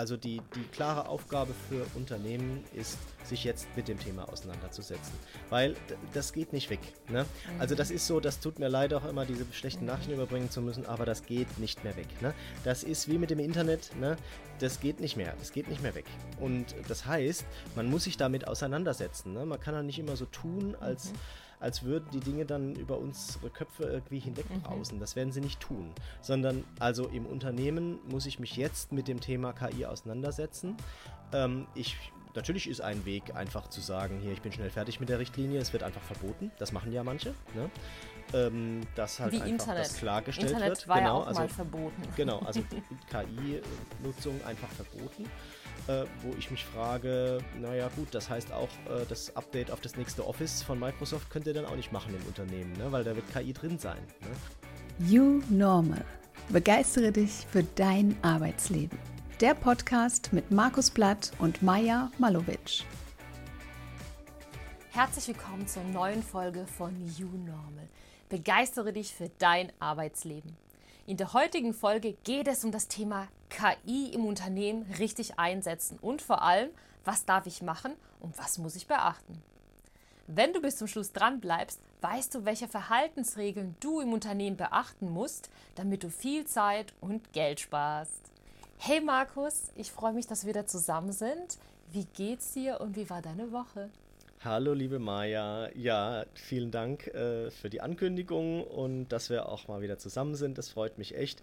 Also die, die klare Aufgabe für Unternehmen ist, sich jetzt mit dem Thema auseinanderzusetzen. Weil das geht nicht weg. Ne? Mhm. Also das ist so, das tut mir leid auch immer, diese schlechten. Nachrichten überbringen zu müssen, aber das geht nicht mehr weg. Ne? Das ist wie mit dem Internet, ne? das geht nicht mehr. Das geht nicht mehr weg. Und das heißt, man muss sich damit auseinandersetzen. Ne? Man kann ja nicht immer so tun, als... Mhm als würden die Dinge dann über unsere Köpfe irgendwie hinwegbrausen. Mhm. Das werden sie nicht tun. Sondern also im Unternehmen muss ich mich jetzt mit dem Thema KI auseinandersetzen. Ähm, ich natürlich ist ein Weg einfach zu sagen, hier, ich bin schnell fertig mit der Richtlinie, es wird einfach verboten. Das machen ja manche. Ne? Ähm, dass halt Wie einfach Internet. das klargestellt Internet wird. War genau, ja auch also, mal verboten. Genau, also KI-Nutzung einfach verboten äh, wo ich mich frage, naja gut, das heißt auch, äh, das Update auf das nächste Office von Microsoft könnt ihr dann auch nicht machen im Unternehmen, ne? weil da wird KI drin sein. Ne? You Normal. Begeistere dich für dein Arbeitsleben. Der Podcast mit Markus Blatt und Maja Malovic. Herzlich willkommen zur neuen Folge von You Normal. Begeistere dich für dein Arbeitsleben. In der heutigen Folge geht es um das Thema KI im Unternehmen richtig einsetzen und vor allem, was darf ich machen und was muss ich beachten. Wenn du bis zum Schluss dran bleibst, weißt du, welche Verhaltensregeln du im Unternehmen beachten musst, damit du viel Zeit und Geld sparst. Hey Markus, ich freue mich, dass wir wieder zusammen sind. Wie geht's dir und wie war deine Woche? Hallo liebe Maja, ja, vielen Dank äh, für die Ankündigung und dass wir auch mal wieder zusammen sind. Das freut mich echt.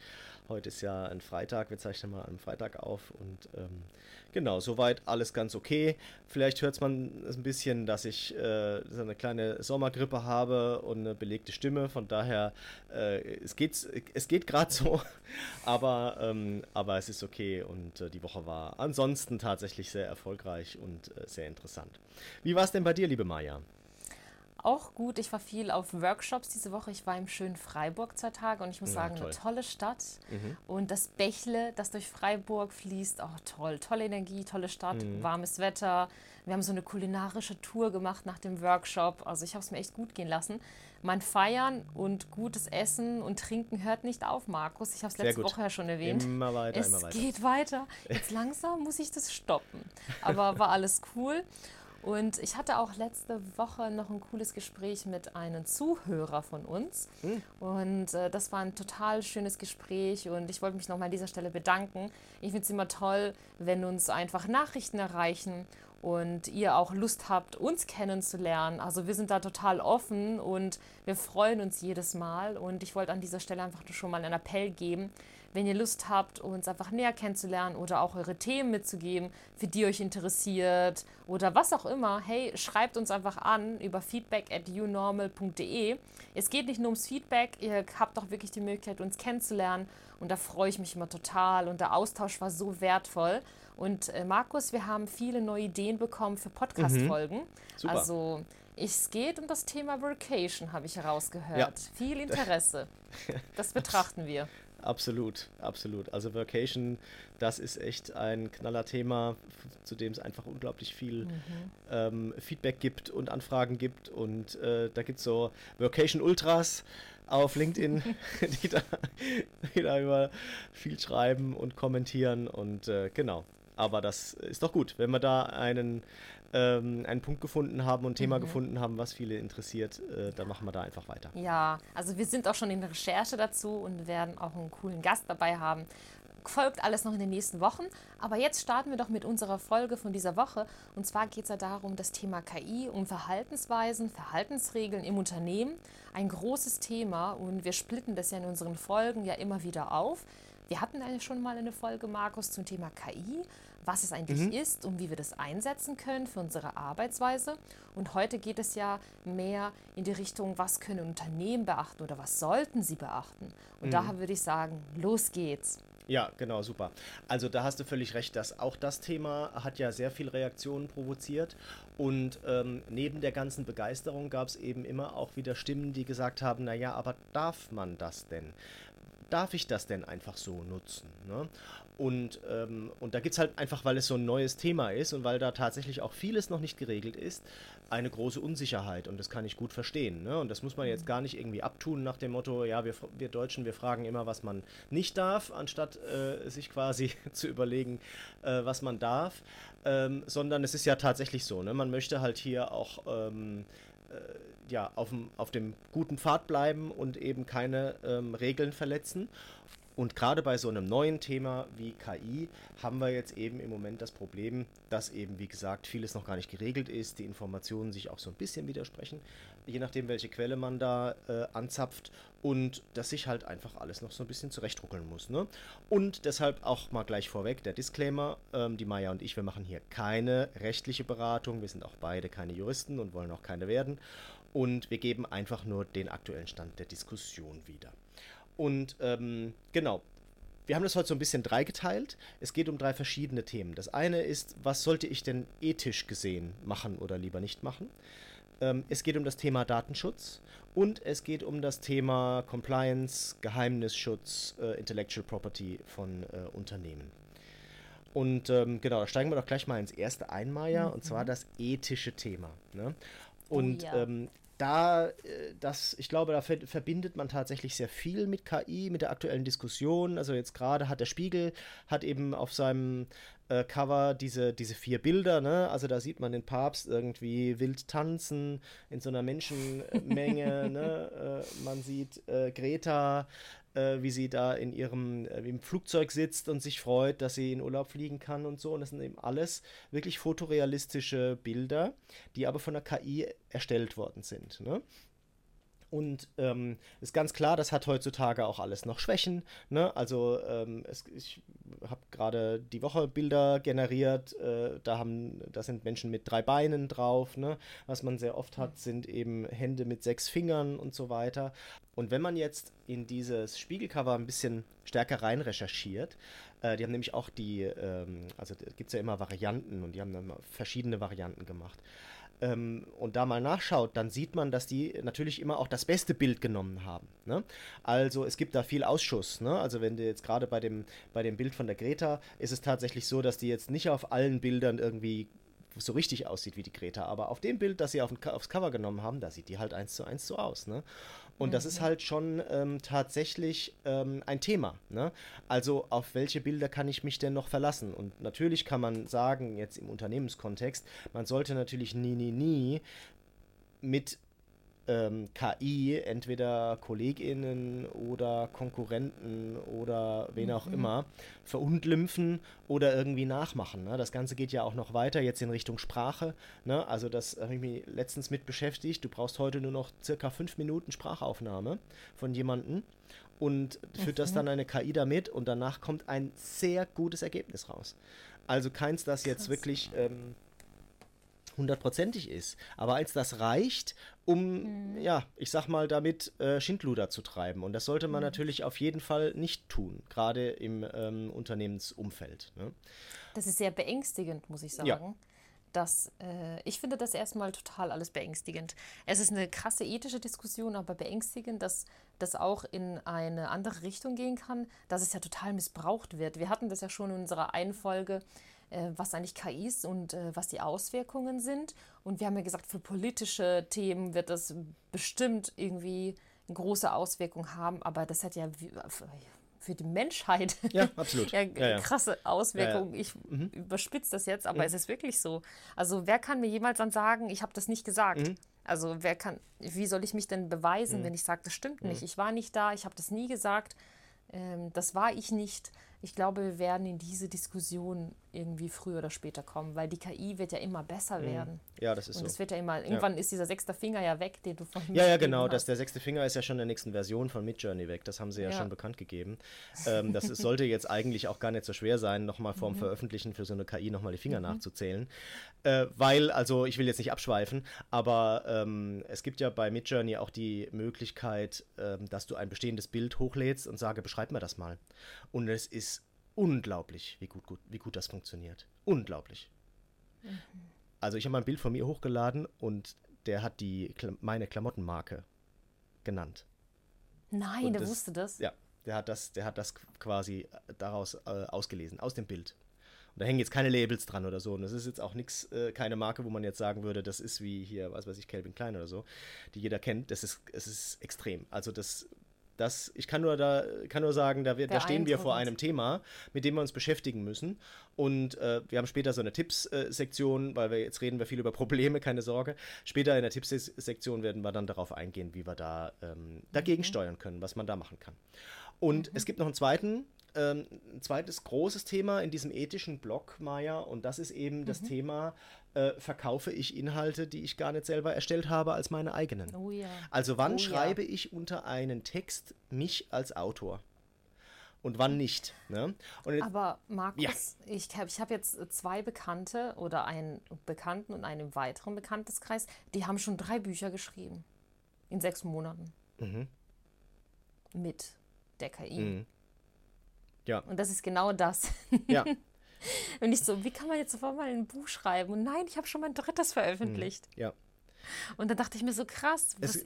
Heute ist ja ein Freitag, wir zeichnen mal am Freitag auf und ähm, genau, soweit alles ganz okay. Vielleicht hört man ein bisschen, dass ich äh, so eine kleine Sommergrippe habe und eine belegte Stimme, von daher, äh, es, geht, es geht gerade so, aber, ähm, aber es ist okay und äh, die Woche war ansonsten tatsächlich sehr erfolgreich und äh, sehr interessant. Wie war es denn bei dir, liebe Maja? Auch gut. Ich war viel auf Workshops diese Woche. Ich war im schönen Freiburg zwei Tage und ich muss ja, sagen, toll. eine tolle Stadt. Mhm. Und das Bächle, das durch Freiburg fließt, auch toll. Tolle Energie, tolle Stadt, mhm. warmes Wetter. Wir haben so eine kulinarische Tour gemacht nach dem Workshop. Also ich habe es mir echt gut gehen lassen. Mein Feiern und gutes Essen und Trinken hört nicht auf, Markus. Ich habe es letzte Woche ja schon erwähnt. Immer weiter, es immer weiter. Es geht weiter. Jetzt langsam muss ich das stoppen. Aber war alles cool. Und ich hatte auch letzte Woche noch ein cooles Gespräch mit einem Zuhörer von uns. Mhm. Und äh, das war ein total schönes Gespräch und ich wollte mich nochmal an dieser Stelle bedanken. Ich finde es immer toll, wenn uns einfach Nachrichten erreichen und ihr auch Lust habt, uns kennenzulernen. Also wir sind da total offen und wir freuen uns jedes Mal. Und ich wollte an dieser Stelle einfach schon mal einen Appell geben wenn ihr Lust habt, uns einfach näher kennenzulernen oder auch eure Themen mitzugeben, für die euch interessiert oder was auch immer, hey, schreibt uns einfach an über feedback at unormal.de. Es geht nicht nur ums Feedback, ihr habt auch wirklich die Möglichkeit, uns kennenzulernen und da freue ich mich immer total und der Austausch war so wertvoll. Und äh, Markus, wir haben viele neue Ideen bekommen für Podcast-Folgen. Mhm. Also es geht um das Thema Vacation, habe ich herausgehört. Ja. Viel Interesse. Das betrachten wir. Absolut, absolut. Also Vacation, das ist echt ein knaller Thema, zu dem es einfach unglaublich viel mhm. ähm, Feedback gibt und Anfragen gibt. Und äh, da gibt es so Vacation Ultras auf LinkedIn, die, da, die da über viel schreiben und kommentieren. Und äh, genau. Aber das ist doch gut, wenn wir da einen ähm, einen Punkt gefunden haben und ein Thema mhm. gefunden haben, was viele interessiert, äh, dann machen wir da einfach weiter. Ja, also wir sind auch schon in der Recherche dazu und werden auch einen coolen Gast dabei haben. Folgt alles noch in den nächsten Wochen. Aber jetzt starten wir doch mit unserer Folge von dieser Woche. Und zwar geht es ja darum, das Thema KI, um Verhaltensweisen, Verhaltensregeln im Unternehmen. Ein großes Thema und wir splitten das ja in unseren Folgen ja immer wieder auf. Wir hatten eigentlich schon mal eine Folge, Markus, zum Thema KI was es eigentlich mhm. ist und wie wir das einsetzen können für unsere Arbeitsweise. Und heute geht es ja mehr in die Richtung, was können Unternehmen beachten oder was sollten sie beachten. Und mhm. daher würde ich sagen, los geht's. Ja, genau, super. Also da hast du völlig recht, dass auch das Thema hat ja sehr viel Reaktionen provoziert. Und ähm, neben der ganzen Begeisterung gab es eben immer auch wieder Stimmen, die gesagt haben, naja, aber darf man das denn? Darf ich das denn einfach so nutzen? Ne? Und, ähm, und da gibt es halt einfach, weil es so ein neues Thema ist und weil da tatsächlich auch vieles noch nicht geregelt ist, eine große Unsicherheit. Und das kann ich gut verstehen. Ne? Und das muss man jetzt gar nicht irgendwie abtun nach dem Motto, ja, wir, wir Deutschen, wir fragen immer, was man nicht darf, anstatt äh, sich quasi zu überlegen, äh, was man darf. Ähm, sondern es ist ja tatsächlich so, ne? man möchte halt hier auch ähm, äh, ja, auf dem, auf dem guten Pfad bleiben und eben keine ähm, Regeln verletzen. Und gerade bei so einem neuen Thema wie KI haben wir jetzt eben im Moment das Problem, dass eben, wie gesagt, vieles noch gar nicht geregelt ist, die Informationen sich auch so ein bisschen widersprechen, je nachdem, welche Quelle man da äh, anzapft und dass sich halt einfach alles noch so ein bisschen zurechtruckeln muss. Ne? Und deshalb auch mal gleich vorweg der Disclaimer, ähm, die Maya und ich, wir machen hier keine rechtliche Beratung, wir sind auch beide keine Juristen und wollen auch keine werden und wir geben einfach nur den aktuellen Stand der Diskussion wieder. Und ähm, genau, wir haben das heute so ein bisschen dreigeteilt. Es geht um drei verschiedene Themen. Das eine ist, was sollte ich denn ethisch gesehen machen oder lieber nicht machen? Ähm, es geht um das Thema Datenschutz und es geht um das Thema Compliance, Geheimnisschutz, äh, Intellectual Property von äh, Unternehmen. Und ähm, genau, da steigen wir doch gleich mal ins erste ein, Maya, mhm. und zwar das ethische Thema. Ne? Oh und oh, ja. ähm, da, äh, das, ich glaube, da verbindet man tatsächlich sehr viel mit KI, mit der aktuellen Diskussion. Also jetzt gerade hat der Spiegel, hat eben auf seinem äh, Cover diese, diese vier Bilder, ne? Also da sieht man den Papst irgendwie wild tanzen in so einer Menschenmenge, ne? Äh, man sieht äh, Greta äh, wie sie da in ihrem äh, im Flugzeug sitzt und sich freut, dass sie in Urlaub fliegen kann und so. Und das sind eben alles wirklich fotorealistische Bilder, die aber von der KI erstellt worden sind. Ne? Und ähm, ist ganz klar, das hat heutzutage auch alles noch Schwächen. Ne? Also ähm, es, ich habe gerade die Woche Bilder generiert, äh, da, haben, da sind Menschen mit drei Beinen drauf. Ne? Was man sehr oft hat, sind eben Hände mit sechs Fingern und so weiter. Und wenn man jetzt in dieses Spiegelcover ein bisschen stärker rein recherchiert, äh, die haben nämlich auch die, ähm, also gibt es ja immer Varianten und die haben dann verschiedene Varianten gemacht ähm, und da mal nachschaut, dann sieht man, dass die natürlich immer auch das beste Bild genommen haben. Ne? Also es gibt da viel Ausschuss. Ne? Also wenn du jetzt gerade bei dem, bei dem Bild von der Greta ist es tatsächlich so, dass die jetzt nicht auf allen Bildern irgendwie so richtig aussieht wie die Greta. Aber auf dem Bild, das sie auf, aufs Cover genommen haben, da sieht die halt eins zu eins so aus. Ne? Und mhm. das ist mhm. halt schon ähm, tatsächlich ähm, ein Thema. Ne? Also auf welche Bilder kann ich mich denn noch verlassen? Und natürlich kann man sagen, jetzt im Unternehmenskontext, man sollte natürlich nie, nie, nie mit ähm, KI entweder KollegInnen oder Konkurrenten oder wen auch mhm. immer verunglimpfen oder irgendwie nachmachen. Ne? Das Ganze geht ja auch noch weiter jetzt in Richtung Sprache. Ne? Also das habe ich mich letztens mit beschäftigt. Du brauchst heute nur noch circa fünf Minuten Sprachaufnahme von jemandem und führt das dann eine KI damit und danach kommt ein sehr gutes Ergebnis raus. Also keins, das Krass. jetzt wirklich ähm, hundertprozentig ist. Aber als das reicht, um, mhm. ja, ich sag mal, damit äh, Schindluder zu treiben. Und das sollte man mhm. natürlich auf jeden Fall nicht tun, gerade im ähm, Unternehmensumfeld. Ne? Das ist sehr beängstigend, muss ich sagen. Ja. Das, äh, ich finde das erstmal total alles beängstigend. Es ist eine krasse ethische Diskussion, aber beängstigend, dass das auch in eine andere Richtung gehen kann, dass es ja total missbraucht wird. Wir hatten das ja schon in unserer einen Folge äh, was eigentlich KI ist und äh, was die Auswirkungen sind. Und wir haben ja gesagt, für politische Themen wird das bestimmt irgendwie eine große Auswirkung haben, aber das hat ja für die Menschheit ja, absolut. ja, ja, krasse Auswirkungen. Ich mhm. überspitze das jetzt, aber mhm. es ist wirklich so. Also wer kann mir jemals dann sagen, ich habe das nicht gesagt? Mhm. Also wer kann, wie soll ich mich denn beweisen, mhm. wenn ich sage, das stimmt nicht? Mhm. Ich war nicht da, ich habe das nie gesagt, ähm, das war ich nicht ich glaube, wir werden in diese Diskussion irgendwie früher oder später kommen, weil die KI wird ja immer besser mhm. werden. Ja, das ist und so. es wird ja immer, irgendwann ja. ist dieser sechste Finger ja weg, den du vorhin Ja, ja, genau. Das, der sechste Finger ist ja schon in der nächsten Version von Midjourney weg. Das haben sie ja, ja. schon bekannt gegeben. Ähm, das ist, sollte jetzt eigentlich auch gar nicht so schwer sein, nochmal vorm mhm. Veröffentlichen für so eine KI nochmal die Finger mhm. nachzuzählen. Äh, weil, also ich will jetzt nicht abschweifen, aber ähm, es gibt ja bei Midjourney auch die Möglichkeit, ähm, dass du ein bestehendes Bild hochlädst und sage, beschreib mir das mal. Und es ist unglaublich, wie gut, gut, wie gut das funktioniert. Unglaublich. Mhm. Also ich habe mal ein Bild von mir hochgeladen und der hat die meine Klamottenmarke genannt. Nein, und der das, wusste das. Ja, der hat das, der hat das quasi daraus äh, ausgelesen, aus dem Bild. Und da hängen jetzt keine Labels dran oder so. Und das ist jetzt auch nichts, äh, keine Marke, wo man jetzt sagen würde, das ist wie hier, was weiß ich, Calvin Klein oder so, die jeder kennt. Das ist, es ist extrem. Also das das, ich kann nur, da, kann nur sagen, da, wir, da stehen wir vor einem Thema, mit dem wir uns beschäftigen müssen. Und äh, wir haben später so eine Tipps-Sektion, weil wir jetzt reden wir viel über Probleme, keine Sorge. Später in der Tipps-Sektion werden wir dann darauf eingehen, wie wir da ähm, dagegen mhm. steuern können, was man da machen kann. Und mhm. es gibt noch einen zweiten ähm, ein zweites großes Thema in diesem ethischen Block, Maya, und das ist eben mhm. das Thema, äh, verkaufe ich Inhalte, die ich gar nicht selber erstellt habe, als meine eigenen. Oh ja. Also wann oh schreibe ja. ich unter einen Text mich als Autor? und wann nicht. Ne? Jetzt, Aber Markus, ja. ich habe ich hab jetzt zwei Bekannte oder einen Bekannten und einen weiteren Bekannteskreis, die haben schon drei Bücher geschrieben. In sechs Monaten. Mhm. Mit der KI. Mhm. Ja. Und das ist genau das. Ja. Und ich so, wie kann man jetzt sofort mal ein Buch schreiben? Und nein, ich habe schon mein drittes veröffentlicht. Mhm. Ja. Und da dachte ich mir so krass. Was,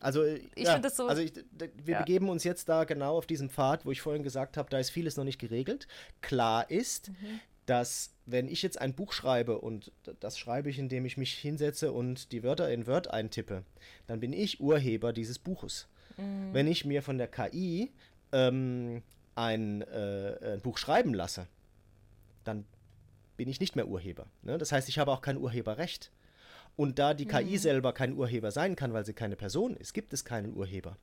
also ich ja, finde das so. Also ich, wir ja. begeben uns jetzt da genau auf diesem Pfad, wo ich vorhin gesagt habe, da ist vieles noch nicht geregelt. Klar ist, mhm. dass wenn ich jetzt ein Buch schreibe und das schreibe ich, indem ich mich hinsetze und die Wörter in Word eintippe, dann bin ich Urheber dieses Buches. Mhm. Wenn ich mir von der KI ähm, ein, äh, ein Buch schreiben lasse, dann bin ich nicht mehr Urheber. Ne? Das heißt, ich habe auch kein Urheberrecht. Und da die mhm. KI selber kein Urheber sein kann, weil sie keine Person ist, gibt es keinen Urheber.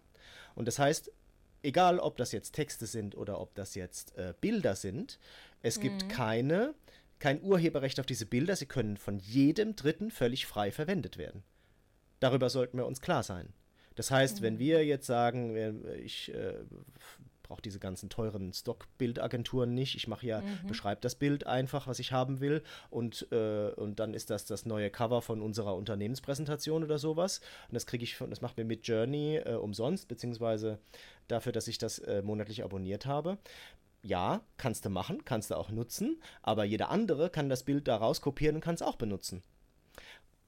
Und das heißt, egal ob das jetzt Texte sind oder ob das jetzt äh, Bilder sind, es mhm. gibt keine, kein Urheberrecht auf diese Bilder. Sie können von jedem Dritten völlig frei verwendet werden. Darüber sollten wir uns klar sein. Das heißt, mhm. wenn wir jetzt sagen, ich äh, brauche diese ganzen teuren Stockbildagenturen nicht. Ich mache ja, mhm. beschreibe das Bild einfach, was ich haben will und, äh, und dann ist das das neue Cover von unserer Unternehmenspräsentation oder sowas. Und das kriege ich das macht mir mit Journey äh, umsonst, beziehungsweise dafür, dass ich das äh, monatlich abonniert habe. Ja, kannst du machen, kannst du auch nutzen, aber jeder andere kann das Bild da rauskopieren und kann es auch benutzen.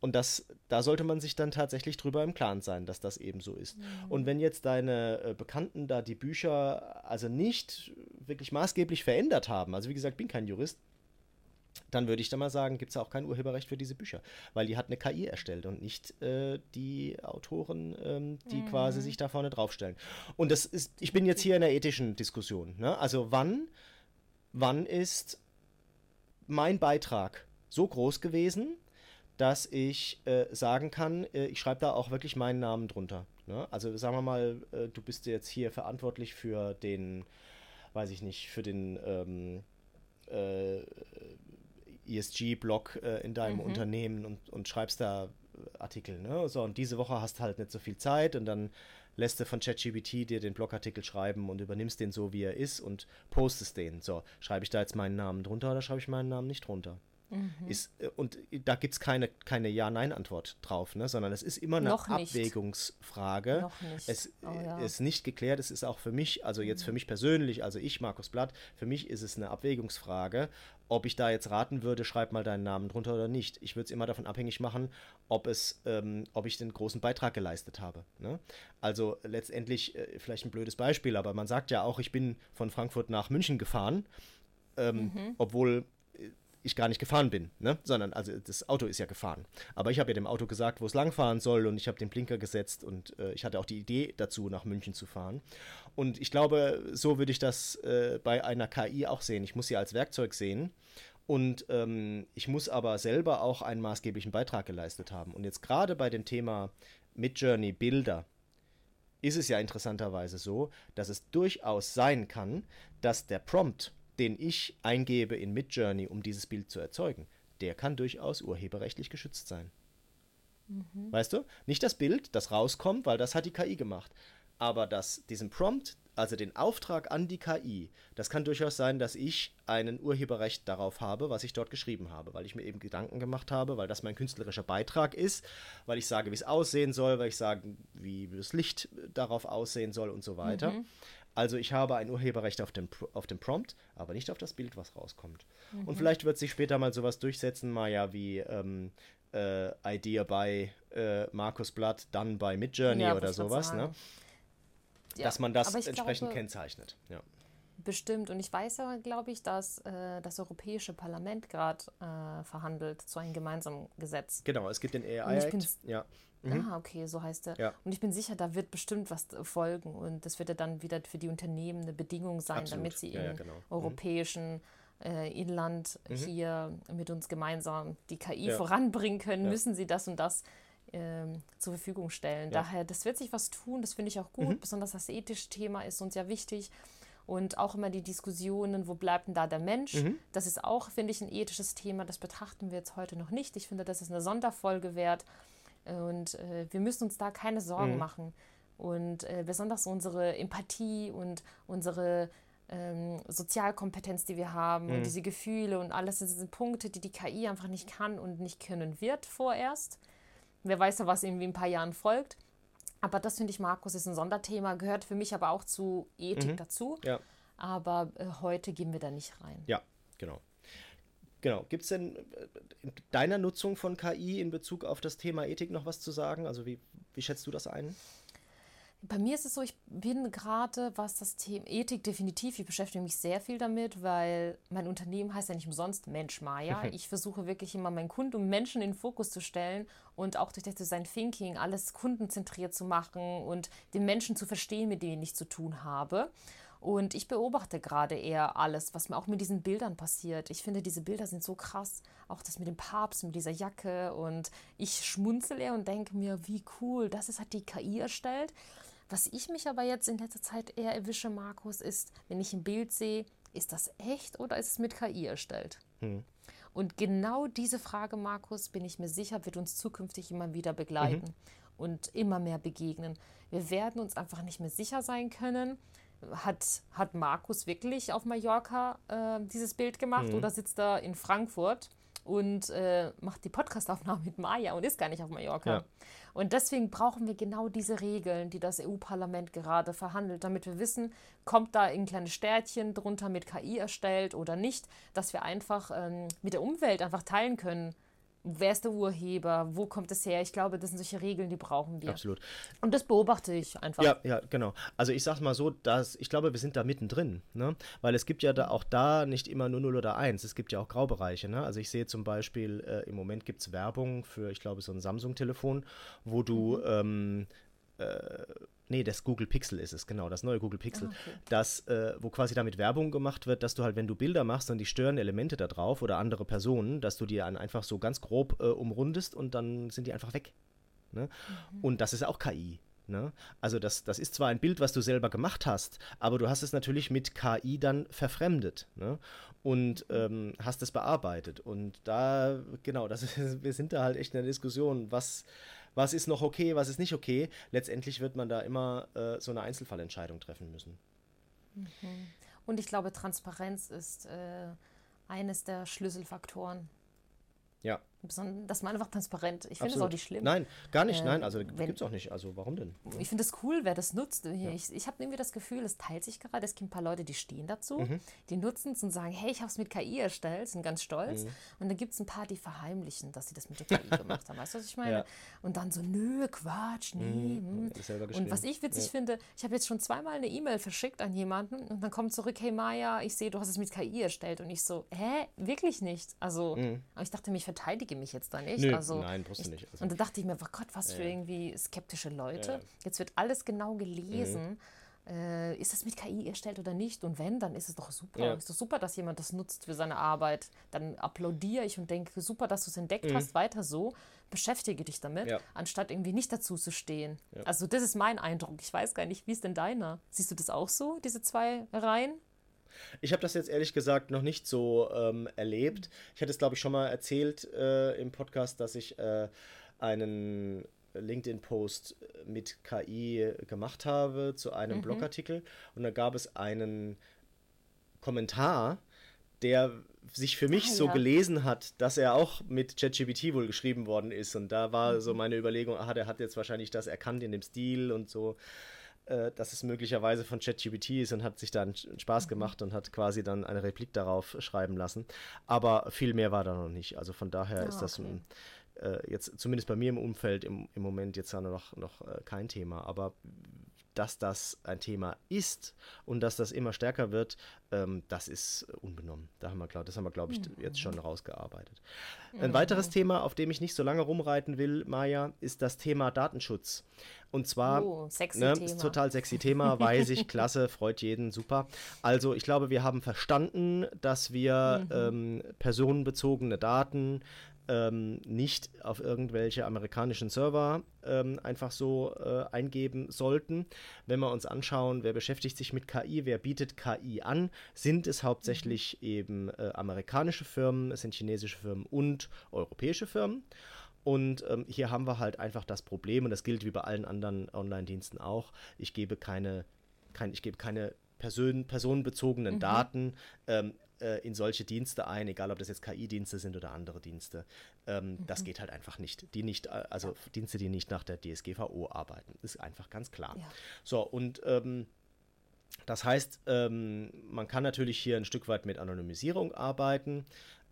Und das, da sollte man sich dann tatsächlich drüber im Klaren sein, dass das eben so ist. Mhm. Und wenn jetzt deine äh, Bekannten da die Bücher also nicht wirklich maßgeblich verändert haben, also wie gesagt, bin kein Jurist, dann würde ich da mal sagen, gibt es auch kein Urheberrecht für diese Bücher, weil die hat eine KI erstellt und nicht äh, die Autoren, ähm, die mhm. quasi sich da vorne draufstellen. Und das ist, ich bin jetzt hier in einer ethischen Diskussion. Ne? Also wann, wann ist mein Beitrag so groß gewesen, dass ich äh, sagen kann, äh, ich schreibe da auch wirklich meinen Namen drunter. Ne? Also sagen wir mal, äh, du bist jetzt hier verantwortlich für den, weiß ich nicht, für den ähm, äh, ESG-Blog äh, in deinem mhm. Unternehmen und, und schreibst da Artikel. Ne? So, und diese Woche hast halt nicht so viel Zeit und dann lässt du von ChatGPT dir den Blogartikel schreiben und übernimmst den so, wie er ist und postest den. So, schreibe ich da jetzt meinen Namen drunter oder schreibe ich meinen Namen nicht drunter? Mhm. Ist, äh, und da gibt es keine, keine Ja-Nein-Antwort drauf, ne? sondern es ist immer eine Noch Abwägungsfrage. Noch nicht. Es oh, ja. ist nicht geklärt, es ist auch für mich, also jetzt mhm. für mich persönlich, also ich, Markus Blatt, für mich ist es eine Abwägungsfrage, ob ich da jetzt raten würde, schreib mal deinen Namen drunter oder nicht. Ich würde es immer davon abhängig machen, ob es, ähm, ob ich den großen Beitrag geleistet habe. Ne? Also letztendlich, äh, vielleicht ein blödes Beispiel, aber man sagt ja auch, ich bin von Frankfurt nach München gefahren. Ähm, mhm. obwohl ich gar nicht gefahren bin, ne? sondern also das Auto ist ja gefahren. Aber ich habe ja dem Auto gesagt, wo es langfahren soll und ich habe den Blinker gesetzt und äh, ich hatte auch die Idee dazu, nach München zu fahren. Und ich glaube, so würde ich das äh, bei einer KI auch sehen. Ich muss sie als Werkzeug sehen und ähm, ich muss aber selber auch einen maßgeblichen Beitrag geleistet haben. Und jetzt gerade bei dem Thema Midjourney Bilder ist es ja interessanterweise so, dass es durchaus sein kann, dass der Prompt den ich eingebe in Midjourney, um dieses Bild zu erzeugen, der kann durchaus urheberrechtlich geschützt sein. Mhm. Weißt du? Nicht das Bild, das rauskommt, weil das hat die KI gemacht. Aber das, diesen Prompt, also den Auftrag an die KI, das kann durchaus sein, dass ich einen Urheberrecht darauf habe, was ich dort geschrieben habe, weil ich mir eben Gedanken gemacht habe, weil das mein künstlerischer Beitrag ist, weil ich sage, wie es aussehen soll, weil ich sage, wie das Licht darauf aussehen soll und so weiter. Mhm. Also ich habe ein Urheberrecht auf dem, auf dem Prompt, aber nicht auf das Bild, was rauskommt. Mhm. Und vielleicht wird sich später mal sowas durchsetzen, Maya, wie ähm, äh, Idea by äh, Markus Blatt, dann bei Midjourney ja, oder sowas. Ne? Ja, dass man das entsprechend glaube- kennzeichnet. Ja. Bestimmt. Und ich weiß ja, glaube ich, dass äh, das Europäische Parlament gerade äh, verhandelt zu einem gemeinsamen Gesetz. Genau, es gibt den AI Und ich Act. bin's- Ja. Ah, okay, so heißt er. Ja. Und ich bin sicher, da wird bestimmt was folgen und das wird ja dann wieder für die Unternehmen eine Bedingung sein, Absolut. damit sie Ja, ja, im genau. Mhm. europäischen äh, Inland hier mit uns gemeinsam die KI Ja. voranbringen können, Ja. müssen sie das und das ähm, zur Verfügung stellen. Ja. Daher, das wird sich was tun, das finde ich auch gut. Mhm. Besonders das ethische Thema ist uns ja wichtig. Und auch immer die Diskussionen, wo bleibt denn da der Mensch? Mhm. Das ist auch, finde ich, ein ethisches Thema. Das betrachten wir jetzt heute noch nicht. Ich finde, das ist eine Sonderfolge wert. Und äh, wir müssen uns da keine Sorgen Mhm. machen. Und äh, besonders unsere Empathie und unsere ähm, Sozialkompetenz, die wir haben Mhm. und diese Gefühle und alles, das sind Punkte, die die KI einfach nicht kann und nicht können wird vorerst. Wer weiß ja, was irgendwie in ein paar Jahren folgt. Aber das finde ich, Markus, ist ein Sonderthema, gehört für mich aber auch zu Ethik dazu. Ja. Aber äh, heute gehen wir da nicht rein. Ja, genau. Genau. Gibt es denn äh, in deiner Nutzung von KI in Bezug auf das Thema Ethik noch was zu sagen? Also wie, wie schätzt du das ein? Bei mir ist es so, ich bin gerade, was das Thema Ethik definitiv, ich beschäftige mich sehr viel damit, weil mein Unternehmen heißt ja nicht umsonst Mensch Maya. Ich versuche wirklich immer meinen Kunden und Menschen in den Fokus zu stellen und auch durch das Design Thinking alles kundenzentriert zu machen und den Menschen zu verstehen, mit denen ich zu tun habe. Und ich beobachte gerade eher alles, was mir auch mit diesen Bildern passiert. Ich finde, diese Bilder sind so krass. Auch das mit dem Papst, mit dieser Jacke. Und ich schmunzele eher und denke mir, wie cool, das ist halt die KI erstellt. Was ich mich aber jetzt in letzter Zeit eher erwische, Markus, ist, wenn ich ein Bild sehe, ist das echt oder ist es mit KI erstellt? Und genau diese Frage, Markus, bin ich mir sicher, wird uns zukünftig immer wieder begleiten und immer mehr begegnen. Wir werden uns einfach nicht mehr sicher sein können. Hat, hat Markus wirklich auf Mallorca äh, dieses Bild gemacht oder sitzt er in Frankfurt und äh, macht die Podcastaufnahme mit Maya und ist gar nicht auf Mallorca? Ja. Und deswegen brauchen wir genau diese Regeln, die das EU-Parlament gerade verhandelt, damit wir wissen, kommt da ein kleines Sternchen drunter mit KI erstellt oder nicht, dass wir einfach ähm, mit der Umwelt einfach teilen können. Wer ist der Urheber? Wo kommt es her? Ich glaube, das sind solche Regeln, die brauchen wir. Absolut. Und das beobachte ich einfach. Ja, ja, genau. Also ich sag mal so, dass ich glaube, wir sind da mittendrin, ne? Weil es gibt ja da auch da nicht immer nur 0 oder 1, es gibt ja auch Graubereiche, ne? Also ich sehe zum Beispiel, äh, im Moment gibt es Werbung für, ich glaube, so ein Samsung-Telefon, wo du, ähm, äh, nee, das Google Pixel ist es, genau, das neue Google Pixel, das, äh, wo quasi damit Werbung gemacht wird, dass du halt, wenn du Bilder machst und die störenden Elemente da drauf oder andere Personen, dass du die dann einfach so ganz grob äh, umrundest und dann sind die einfach weg. Ne? Und das ist auch KI. Ne? Also das, das ist zwar ein Bild, was du selber gemacht hast, aber du hast es natürlich mit KI dann verfremdet ne? und ähm, hast es bearbeitet. Und da, genau, das ist, wir sind da halt echt in der Diskussion, was, was ist noch okay, was ist nicht okay. Letztendlich wird man da immer äh, so eine Einzelfallentscheidung treffen müssen. Und ich glaube, Transparenz ist äh, eines der Schlüsselfaktoren. Ja, Dass man einfach transparent, ich finde es auch nicht schlimm. Nein, gar nicht, Äh, nein, also wenn- gibt es auch nicht. Also warum denn? Ich finde es cool, wer das nutzt. Ich, ich habe irgendwie das Gefühl, es teilt sich gerade. Es gibt ein paar Leute, die stehen dazu, Mhm. die nutzen es und sagen, hey, ich habe es mit KI erstellt, sind ganz stolz. Mhm. Und dann gibt es ein paar, die verheimlichen, dass sie das mit der KI gemacht haben. Weißt du, was ich meine? Ja. Und dann so, nö, Quatsch, nee. hm. Hab ich selber Und was ich witzig Ja. finde, ich habe jetzt schon zweimal eine E-Mail verschickt an jemanden und dann kommt zurück, hey Maya, ich sehe, du hast es mit KI erstellt. Und ich so, hä, wirklich nicht? Also, aber ich dachte mir, ich verteidige mich jetzt da nicht. Nö, also, nein, brauchst du ich, nicht. Also- und da dachte ich mir, oh Gott, was für irgendwie skeptische Leute. Jetzt wird alles genau gelesen. Mhm. Äh, ist das mit KI erstellt oder nicht? Und wenn, dann ist es doch super. Ja. Ist doch super, dass jemand das nutzt für seine Arbeit. Dann applaudiere ich und denke, super, dass du es entdeckt Mhm. hast, weiter so. Beschäftige dich damit, Ja. anstatt irgendwie nicht dazu zu stehen. Ja. Also das ist mein Eindruck. Ich weiß gar nicht, wie ist denn deiner? Siehst du das auch so, diese zwei Reihen? Ich habe das jetzt ehrlich gesagt noch nicht so ähm, erlebt. Ich hatte es, glaube ich, schon mal erzählt äh, im Podcast, dass ich äh, einen LinkedIn-Post mit KI gemacht habe zu einem Mhm. Blogartikel. Und da gab es einen Kommentar, der sich für mich Ah, so ja. gelesen hat, dass er auch mit ChatGPT wohl geschrieben worden ist. Und da war Mhm. so meine Überlegung, aha, der hat jetzt wahrscheinlich das erkannt in dem Stil und so äh, dass es möglicherweise von ChatGPT ist und hat sich dann Spaß gemacht und hat quasi dann eine Replik darauf schreiben lassen. Aber viel mehr war da noch nicht. Also von daher Ah, ist das okay. äh, jetzt zumindest bei mir im Umfeld im, im Moment jetzt noch, noch äh, kein Thema. Aber dass das ein Thema ist und dass das immer stärker wird, ähm, das ist unbenommen. Da haben wir, glaub, das haben wir, glaube ich, mhm. jetzt schon rausgearbeitet. Mhm. Ein weiteres Thema, auf dem ich nicht so lange rumreiten will, Maja, ist das Thema Datenschutz. Und zwar, oh, sexy ne, Thema. ist total sexy Thema, weiß ich, klasse, freut jeden, super. Also ich glaube, wir haben verstanden, dass wir mhm. ähm, personenbezogene Daten ähm, nicht auf irgendwelche amerikanischen Server ähm, einfach so äh, eingeben sollten. Wenn wir uns anschauen, wer beschäftigt sich mit KI, wer bietet KI an, sind es hauptsächlich mhm. eben äh, amerikanische Firmen, es sind chinesische Firmen und europäische Firmen. Und ähm, hier haben wir halt einfach das Problem, und das gilt wie bei allen anderen Online-Diensten auch, ich gebe keine, kein, ich gebe keine Person, personenbezogenen mhm. Daten ähm, äh, in solche Dienste ein, egal ob das jetzt KI-Dienste sind oder andere Dienste. Ähm, mhm. Das geht halt einfach nicht. Die nicht, äh, also ja. Dienste, die nicht nach der DSGVO arbeiten, ist einfach ganz klar. Ja. So, und ähm, das heißt, ähm, man kann natürlich hier ein Stück weit mit Anonymisierung arbeiten.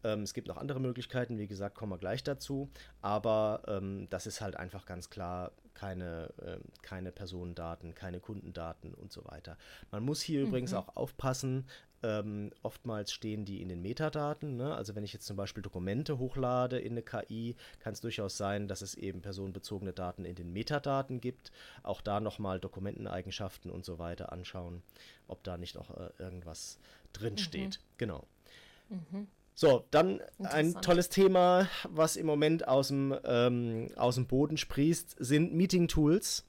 Ähm, es gibt noch andere Möglichkeiten, wie gesagt, kommen wir gleich dazu. Aber ähm, das ist halt einfach ganz klar keine, äh, keine Personendaten, keine Kundendaten und so weiter. Man muss hier mhm. übrigens auch aufpassen, ähm, oftmals stehen die in den Metadaten. Ne? Also wenn ich jetzt zum Beispiel Dokumente hochlade in eine KI, kann es durchaus sein, dass es eben personenbezogene Daten in den Metadaten gibt. Auch da nochmal Dokumenteneigenschaften und so weiter anschauen, ob da nicht noch äh, irgendwas drinsteht. Mhm. Genau. Mhm. So, dann ein tolles Thema, was im Moment aus dem, ähm, aus dem Boden sprießt, sind Meeting-Tools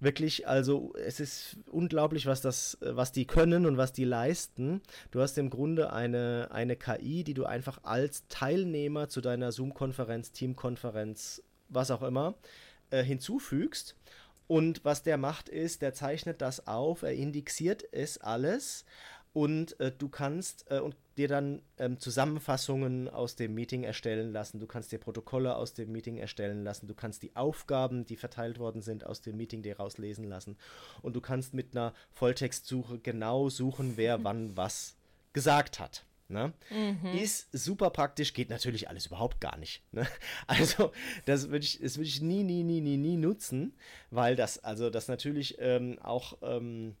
wirklich, also es ist unglaublich, was das, was die können und was die leisten. Du hast im Grunde eine, eine KI, die du einfach als Teilnehmer zu deiner Zoom-Konferenz, Team-Konferenz, was auch immer, äh, hinzufügst. Und was der macht, ist, der zeichnet das auf, er indexiert es alles und äh, du kannst äh, und dir dann ähm, Zusammenfassungen aus dem Meeting erstellen lassen, du kannst dir Protokolle aus dem Meeting erstellen lassen, du kannst die Aufgaben, die verteilt worden sind, aus dem Meeting dir rauslesen lassen und du kannst mit einer Volltextsuche genau suchen, wer wann was gesagt hat. Ne? Mhm. Ist super praktisch, geht natürlich alles überhaupt gar nicht. Ne? Also, das würde ich, würd ich nie, nie, nie, nie, nie nutzen, weil das, also das natürlich ähm, auch ähm,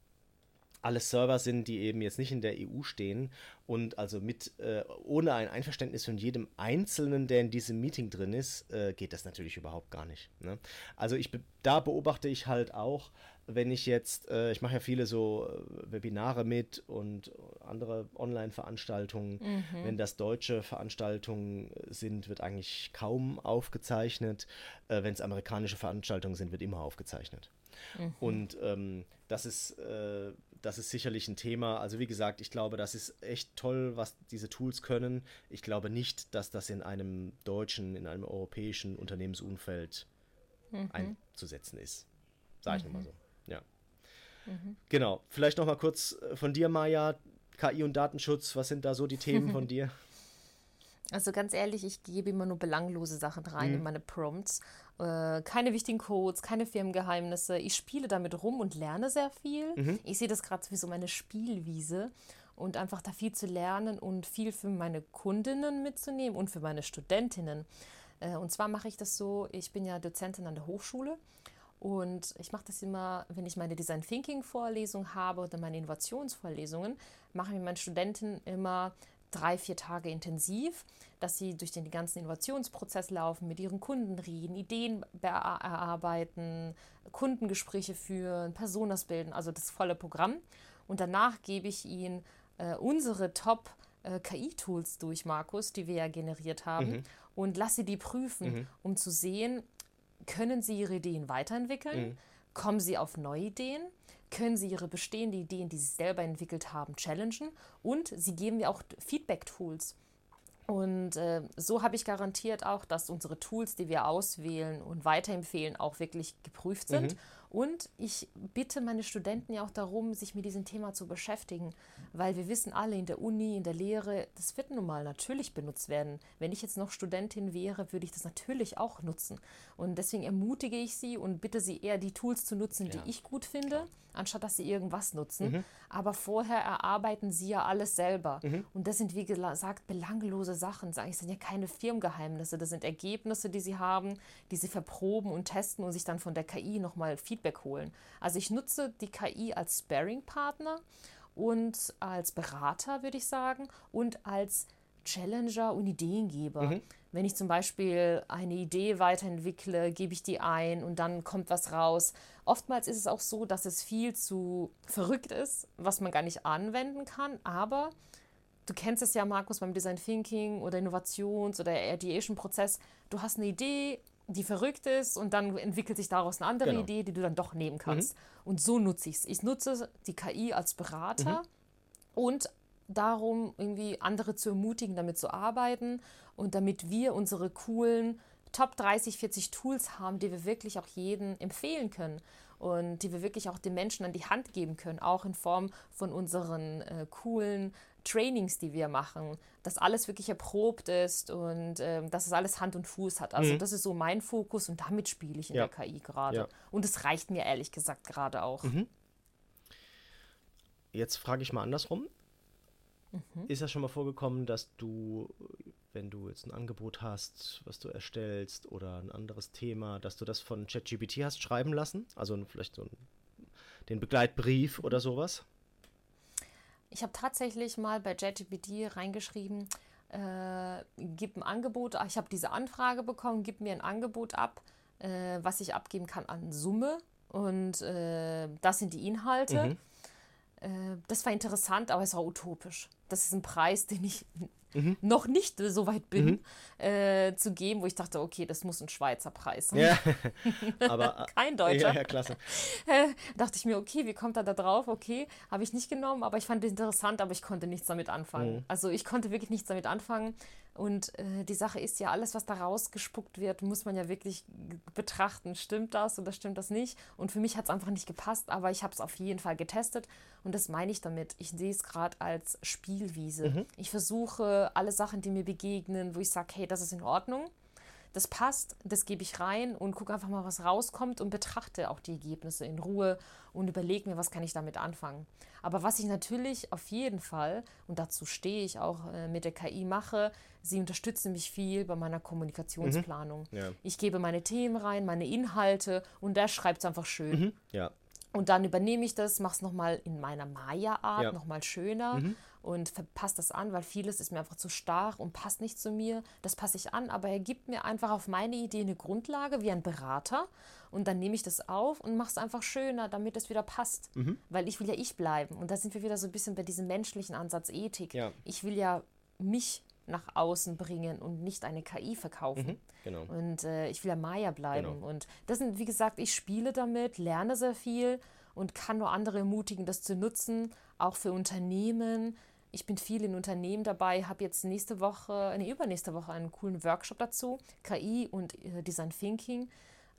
alles Server sind, die eben jetzt nicht in der EU stehen und also mit äh, ohne ein Einverständnis von jedem Einzelnen, der in diesem Meeting drin ist, äh, geht das natürlich überhaupt gar nicht. Ne? Also ich da beobachte ich halt auch, wenn ich jetzt, äh, ich mache ja viele so äh, Webinare mit und andere Online-Veranstaltungen, mhm. wenn das deutsche Veranstaltungen sind, wird eigentlich kaum aufgezeichnet. Äh, wenn es amerikanische Veranstaltungen sind, wird immer aufgezeichnet. Mhm. Und ähm, das ist äh, das ist sicherlich ein Thema. Also wie gesagt, ich glaube, das ist echt toll, was diese Tools können. Ich glaube nicht, dass das in einem deutschen, in einem europäischen Unternehmensumfeld mhm. einzusetzen ist. Sage ich mhm. nochmal so. Ja. Mhm. Genau. Vielleicht nochmal kurz äh, von dir, Maja. KI und Datenschutz, was sind da so die Themen von dir? Also ganz ehrlich, ich gebe immer nur belanglose Sachen rein mhm. in meine Prompts. Äh, keine wichtigen Codes, keine Firmengeheimnisse. Ich spiele damit rum und lerne sehr viel. Mhm. Ich sehe das gerade wie so meine Spielwiese und einfach da viel zu lernen und viel für meine Kundinnen mitzunehmen und für meine Studentinnen. Äh, und zwar mache ich das so, ich bin ja Dozentin an der Hochschule und ich mache das immer, wenn ich meine Design Thinking Vorlesung habe oder meine Innovationsvorlesungen, mache ich mit meinen Studenten immer drei, vier Tage intensiv, dass sie durch den ganzen Innovationsprozess laufen, mit ihren Kunden reden, Ideen erarbeiten, Kundengespräche führen, Personas bilden, also das volle Programm. Und danach gebe ich ihnen äh, unsere Top- äh, KI-Tools durch, Markus, die wir ja generiert haben, mhm. und lasse die prüfen, mhm. um zu sehen, können sie ihre Ideen weiterentwickeln, mhm. kommen sie auf neue Ideen können sie ihre bestehenden Ideen, die sie selber entwickelt haben, challengen und sie geben mir auch Feedback-Tools. Und äh, so habe ich garantiert auch, dass unsere Tools, die wir auswählen und weiterempfehlen, auch wirklich geprüft sind. Mhm. Und ich bitte meine Studenten ja auch darum, sich mit diesem Thema zu beschäftigen, weil wir wissen alle in der Uni, in der Lehre, das wird nun mal natürlich benutzt werden. Wenn ich jetzt noch Studentin wäre, würde ich das natürlich auch nutzen. Und deswegen ermutige ich sie und bitte sie eher die Tools zu nutzen, die ja. ich gut finde, anstatt dass sie irgendwas nutzen. Mhm. Aber vorher erarbeiten sie ja alles selber. Mhm. Und das sind, wie gesagt, belanglose Sachen. Das sind ja keine Firmengeheimnisse. Das sind Ergebnisse, die sie haben, die sie verproben und testen und sich dann von der KI nochmal Feedback Feedback holen. Also ich nutze die KI als Sparing-Partner und als Berater, würde ich sagen, und als Challenger und Ideengeber. Mhm. Wenn ich zum Beispiel eine Idee weiterentwickle, gebe ich die ein und dann kommt was raus. Oftmals ist es auch so, dass es viel zu verrückt ist, was man gar nicht anwenden kann, aber du kennst es ja, Markus, beim Design Thinking oder Innovations- oder Ideation-Prozess. Du hast eine Idee, die verrückt ist und dann entwickelt sich daraus eine andere genau. Idee, die du dann doch nehmen kannst. Mhm. Und so nutze ich es. Ich nutze die KI als Berater mhm. und darum, irgendwie andere zu ermutigen, damit zu arbeiten und damit wir unsere coolen Top 30, 40 Tools haben, die wir wirklich auch jedem empfehlen können und die wir wirklich auch den Menschen an die Hand geben können, auch in Form von unseren äh, coolen Trainings, die wir machen, dass alles wirklich erprobt ist und ähm, dass es alles Hand und Fuß hat. Also mhm. das ist so mein Fokus und damit spiele ich in ja. der KI gerade. Ja. Und es reicht mir ehrlich gesagt gerade auch. Mhm. Jetzt frage ich mal andersrum. Mhm. Ist das schon mal vorgekommen, dass du, wenn du jetzt ein Angebot hast, was du erstellst oder ein anderes Thema, dass du das von ChatGPT hast schreiben lassen? Also vielleicht so ein, den Begleitbrief oder sowas? Ich habe tatsächlich mal bei JetGPT reingeschrieben, äh, gib ein Angebot, ich habe diese Anfrage bekommen, gib mir ein Angebot ab, äh, was ich abgeben kann an Summe und äh, das sind die Inhalte. Mhm. Äh, das war interessant, aber es war utopisch. Das ist ein Preis, den ich mhm. noch nicht so weit bin, mhm. äh, zu geben, wo ich dachte, okay, das muss ein Schweizer Preis sein. Ja, aber kein Deutscher. Ja, ja klasse. Äh, dachte ich mir, okay, wie kommt er da drauf? Okay, habe ich nicht genommen, aber ich fand es interessant, aber ich konnte nichts damit anfangen. Mhm. Also ich konnte wirklich nichts damit anfangen. Und äh, die Sache ist ja, alles, was da rausgespuckt wird, muss man ja wirklich betrachten. Stimmt das oder stimmt das nicht? Und für mich hat es einfach nicht gepasst, aber ich habe es auf jeden Fall getestet. Und das meine ich damit. Ich sehe es gerade als Spielwiese. Mhm. Ich versuche alle Sachen, die mir begegnen, wo ich sage, hey, das ist in Ordnung das passt, das gebe ich rein und gucke einfach mal, was rauskommt und betrachte auch die Ergebnisse in Ruhe und überlege mir, was kann ich damit anfangen. Aber was ich natürlich auf jeden Fall, und dazu stehe ich auch äh, mit der KI mache, sie unterstützen mich viel bei meiner Kommunikationsplanung. Mhm. Ja. Ich gebe meine Themen rein, meine Inhalte und der schreibt es einfach schön. Mhm. Ja. Und dann übernehme ich das, mache es nochmal in meiner Maya-Art, ja. nochmal schöner. Mhm und passe das an, weil vieles ist mir einfach zu stark und passt nicht zu mir. Das passe ich an, aber er gibt mir einfach auf meine Idee eine Grundlage wie ein Berater und dann nehme ich das auf und mache es einfach schöner, damit es wieder passt. Mhm. Weil ich will ja ich bleiben und da sind wir wieder so ein bisschen bei diesem menschlichen Ansatz Ethik. Ja. Ich will ja mich nach außen bringen und nicht eine KI verkaufen. Mhm, genau. Und äh, ich will ja Maya bleiben. Genau. Und das sind, wie gesagt, ich spiele damit, lerne sehr viel und kann nur andere ermutigen, das zu nutzen, auch für Unternehmen, ich bin viel in Unternehmen dabei, habe jetzt nächste Woche, nee, übernächste Woche einen coolen Workshop dazu, KI und äh, Design Thinking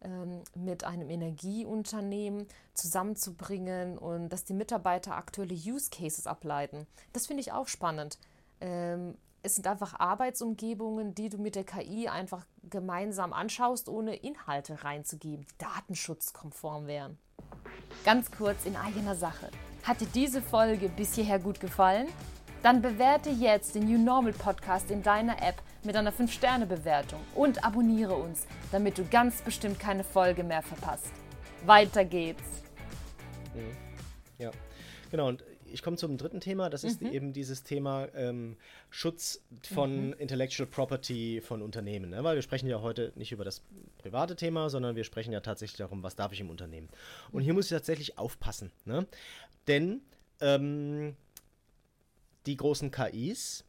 ähm, mit einem Energieunternehmen zusammenzubringen und dass die Mitarbeiter aktuelle Use Cases ableiten. Das finde ich auch spannend. Ähm, es sind einfach Arbeitsumgebungen, die du mit der KI einfach gemeinsam anschaust, ohne Inhalte reinzugeben, die datenschutzkonform wären. Ganz kurz in eigener Sache. Hat dir diese Folge bis hierher gut gefallen? Dann bewerte jetzt den New Normal Podcast in deiner App mit einer 5-Sterne-Bewertung und abonniere uns, damit du ganz bestimmt keine Folge mehr verpasst. Weiter geht's. Mhm. Ja, genau. Und ich komme zum dritten Thema. Das ist mhm. eben dieses Thema ähm, Schutz von mhm. Intellectual Property von Unternehmen. Ne? Weil wir sprechen ja heute nicht über das private Thema, sondern wir sprechen ja tatsächlich darum, was darf ich im Unternehmen. Und hier muss ich tatsächlich aufpassen. Ne? Denn ähm, die großen KIs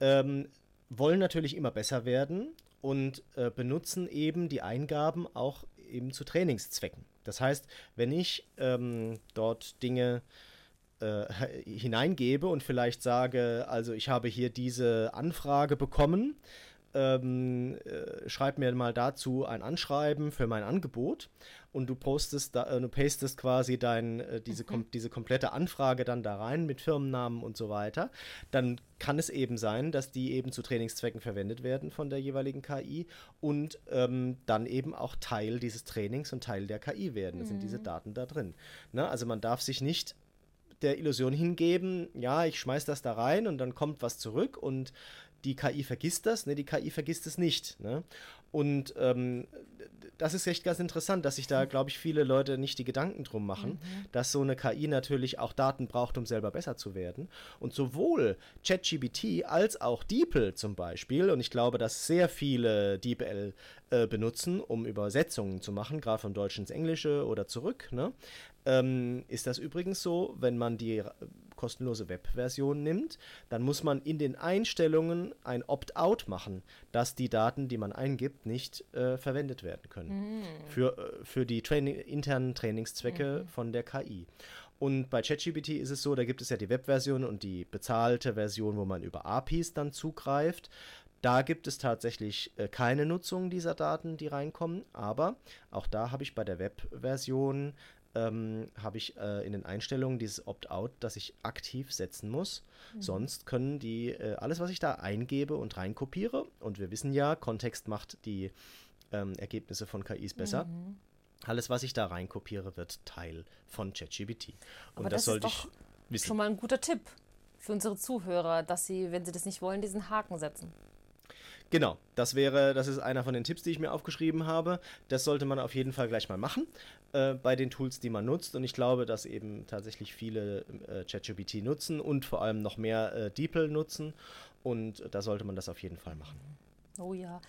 ähm, wollen natürlich immer besser werden und äh, benutzen eben die Eingaben auch eben zu Trainingszwecken. Das heißt, wenn ich ähm, dort Dinge äh, hineingebe und vielleicht sage, also ich habe hier diese Anfrage bekommen, ähm, äh, schreib mir mal dazu ein Anschreiben für mein Angebot und du postest, da, äh, du pastest quasi dein, äh, diese, mhm. kom diese komplette Anfrage dann da rein mit Firmennamen und so weiter, dann kann es eben sein, dass die eben zu Trainingszwecken verwendet werden von der jeweiligen KI und ähm, dann eben auch Teil dieses Trainings und Teil der KI werden. Da mhm. sind diese mhm. Daten da drin. Ne? Also man darf sich nicht der Illusion hingeben, ja, ich schmeiß das da rein und dann kommt was zurück und die KI vergisst das, ne, die KI vergisst es nicht. Ne? Und ähm, das ist echt ganz interessant, dass sich da, glaube ich, viele Leute nicht die Gedanken drum machen, mhm. dass so eine KI natürlich auch Daten braucht, um selber besser zu werden. Und sowohl ChatGBT als auch DeepL zum Beispiel, und ich glaube, dass sehr viele DeepL äh, benutzen, um Übersetzungen zu machen, gerade vom Deutschen ins Englische oder zurück, ne? ähm, ist das übrigens so, wenn man die kostenlose Webversion nimmt, dann muss man in den Einstellungen ein Opt-out machen, dass die Daten, die man eingibt, nicht äh, verwendet werden können. Mhm. Für, äh, für die Training, internen Trainingszwecke mhm. von der KI. Und bei ChatGPT ist es so, da gibt es ja die Webversion und die bezahlte Version, wo man über APIs dann zugreift. Da gibt es tatsächlich äh, keine Nutzung dieser Daten, die reinkommen, aber auch da habe ich bei der Webversion ähm, habe ich äh, in den Einstellungen dieses Opt-out, das ich aktiv setzen muss. Mhm. Sonst können die äh, alles, was ich da eingebe und reinkopiere, und wir wissen ja, Kontext macht die ähm, Ergebnisse von KIs besser. Mhm. Alles, was ich da reinkopiere, wird Teil von ChatGPT. Und Aber das, das sollte ich wissen. Schon mal ein guter Tipp für unsere Zuhörer, dass sie, wenn sie das nicht wollen, diesen Haken setzen. Genau, das wäre, das ist einer von den Tipps, die ich mir aufgeschrieben habe. Das sollte man auf jeden Fall gleich mal machen äh, bei den Tools, die man nutzt. Und ich glaube, dass eben tatsächlich viele äh, ChatGPT nutzen und vor allem noch mehr äh, DeepL nutzen. Und da sollte man das auf jeden Fall machen. Oh ja.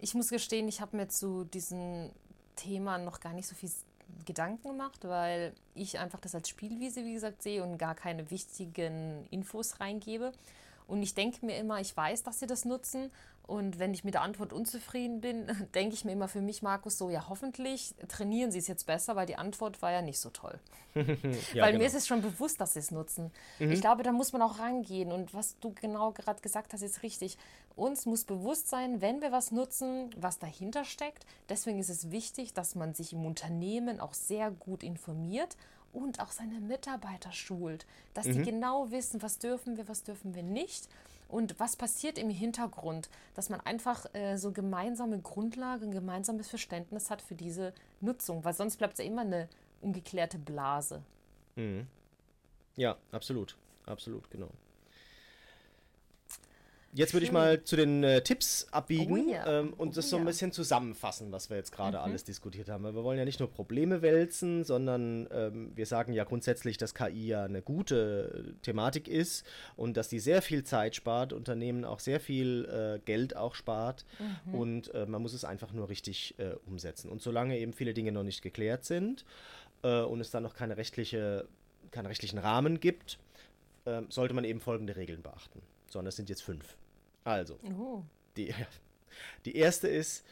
Ich muss gestehen, ich habe mir zu diesem Thema noch gar nicht so viel Gedanken gemacht, weil ich einfach das als Spielwiese, wie gesagt, sehe und gar keine wichtigen Infos reingebe. Und ich denke mir immer, ich weiß, dass sie das nutzen. Und wenn ich mit der Antwort unzufrieden bin, denke ich mir immer für mich, Markus, so, ja, hoffentlich trainieren sie es jetzt besser, weil die Antwort war ja nicht so toll. ja, weil genau. mir ist es schon bewusst, dass sie es nutzen. Mhm. Ich glaube, da muss man auch rangehen. Und was du genau gerade gesagt hast, ist richtig. Uns muss bewusst sein, wenn wir was nutzen, was dahinter steckt. Deswegen ist es wichtig, dass man sich im Unternehmen auch sehr gut informiert und auch seine Mitarbeiter schult, dass mhm. die genau wissen, was dürfen wir, was dürfen wir nicht und was passiert im Hintergrund, dass man einfach äh, so gemeinsame Grundlagen, gemeinsames Verständnis hat für diese Nutzung, weil sonst bleibt es ja immer eine ungeklärte Blase. Mhm. Ja, absolut, absolut, genau. Jetzt würde ich mal zu den äh, Tipps abbiegen oh yeah. ähm, und oh das so ein bisschen zusammenfassen, was wir jetzt gerade mhm. alles diskutiert haben. Wir wollen ja nicht nur Probleme wälzen, sondern ähm, wir sagen ja grundsätzlich, dass KI ja eine gute Thematik ist und dass die sehr viel Zeit spart, Unternehmen auch sehr viel äh, Geld auch spart mhm. und äh, man muss es einfach nur richtig äh, umsetzen. Und solange eben viele Dinge noch nicht geklärt sind äh, und es dann noch keine rechtliche, keinen rechtlichen Rahmen gibt, äh, sollte man eben folgende Regeln beachten. Sondern es sind jetzt fünf. Also, oh. die, die erste ist,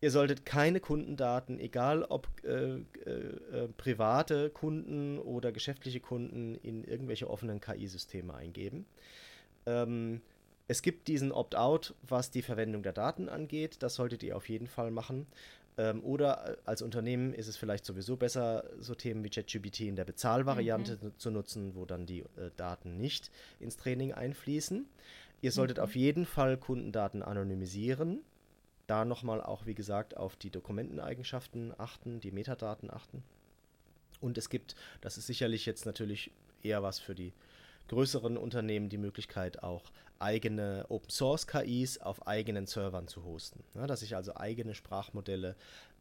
ihr solltet keine Kundendaten, egal ob äh, äh, äh, private Kunden oder geschäftliche Kunden, in irgendwelche offenen KI-Systeme eingeben. Ähm, es gibt diesen Opt-out, was die Verwendung der Daten angeht. Das solltet ihr auf jeden Fall machen. Ähm, oder äh, als Unternehmen ist es vielleicht sowieso besser, so Themen wie ChatGPT in der Bezahlvariante mhm. zu nutzen, wo dann die äh, Daten nicht ins Training einfließen. Ihr solltet mhm. auf jeden Fall Kundendaten anonymisieren. Da nochmal auch, wie gesagt, auf die Dokumenteneigenschaften achten, die Metadaten achten. Und es gibt, das ist sicherlich jetzt natürlich eher was für die größeren Unternehmen, die Möglichkeit auch eigene Open Source KIs auf eigenen Servern zu hosten. Ja, dass ich also eigene Sprachmodelle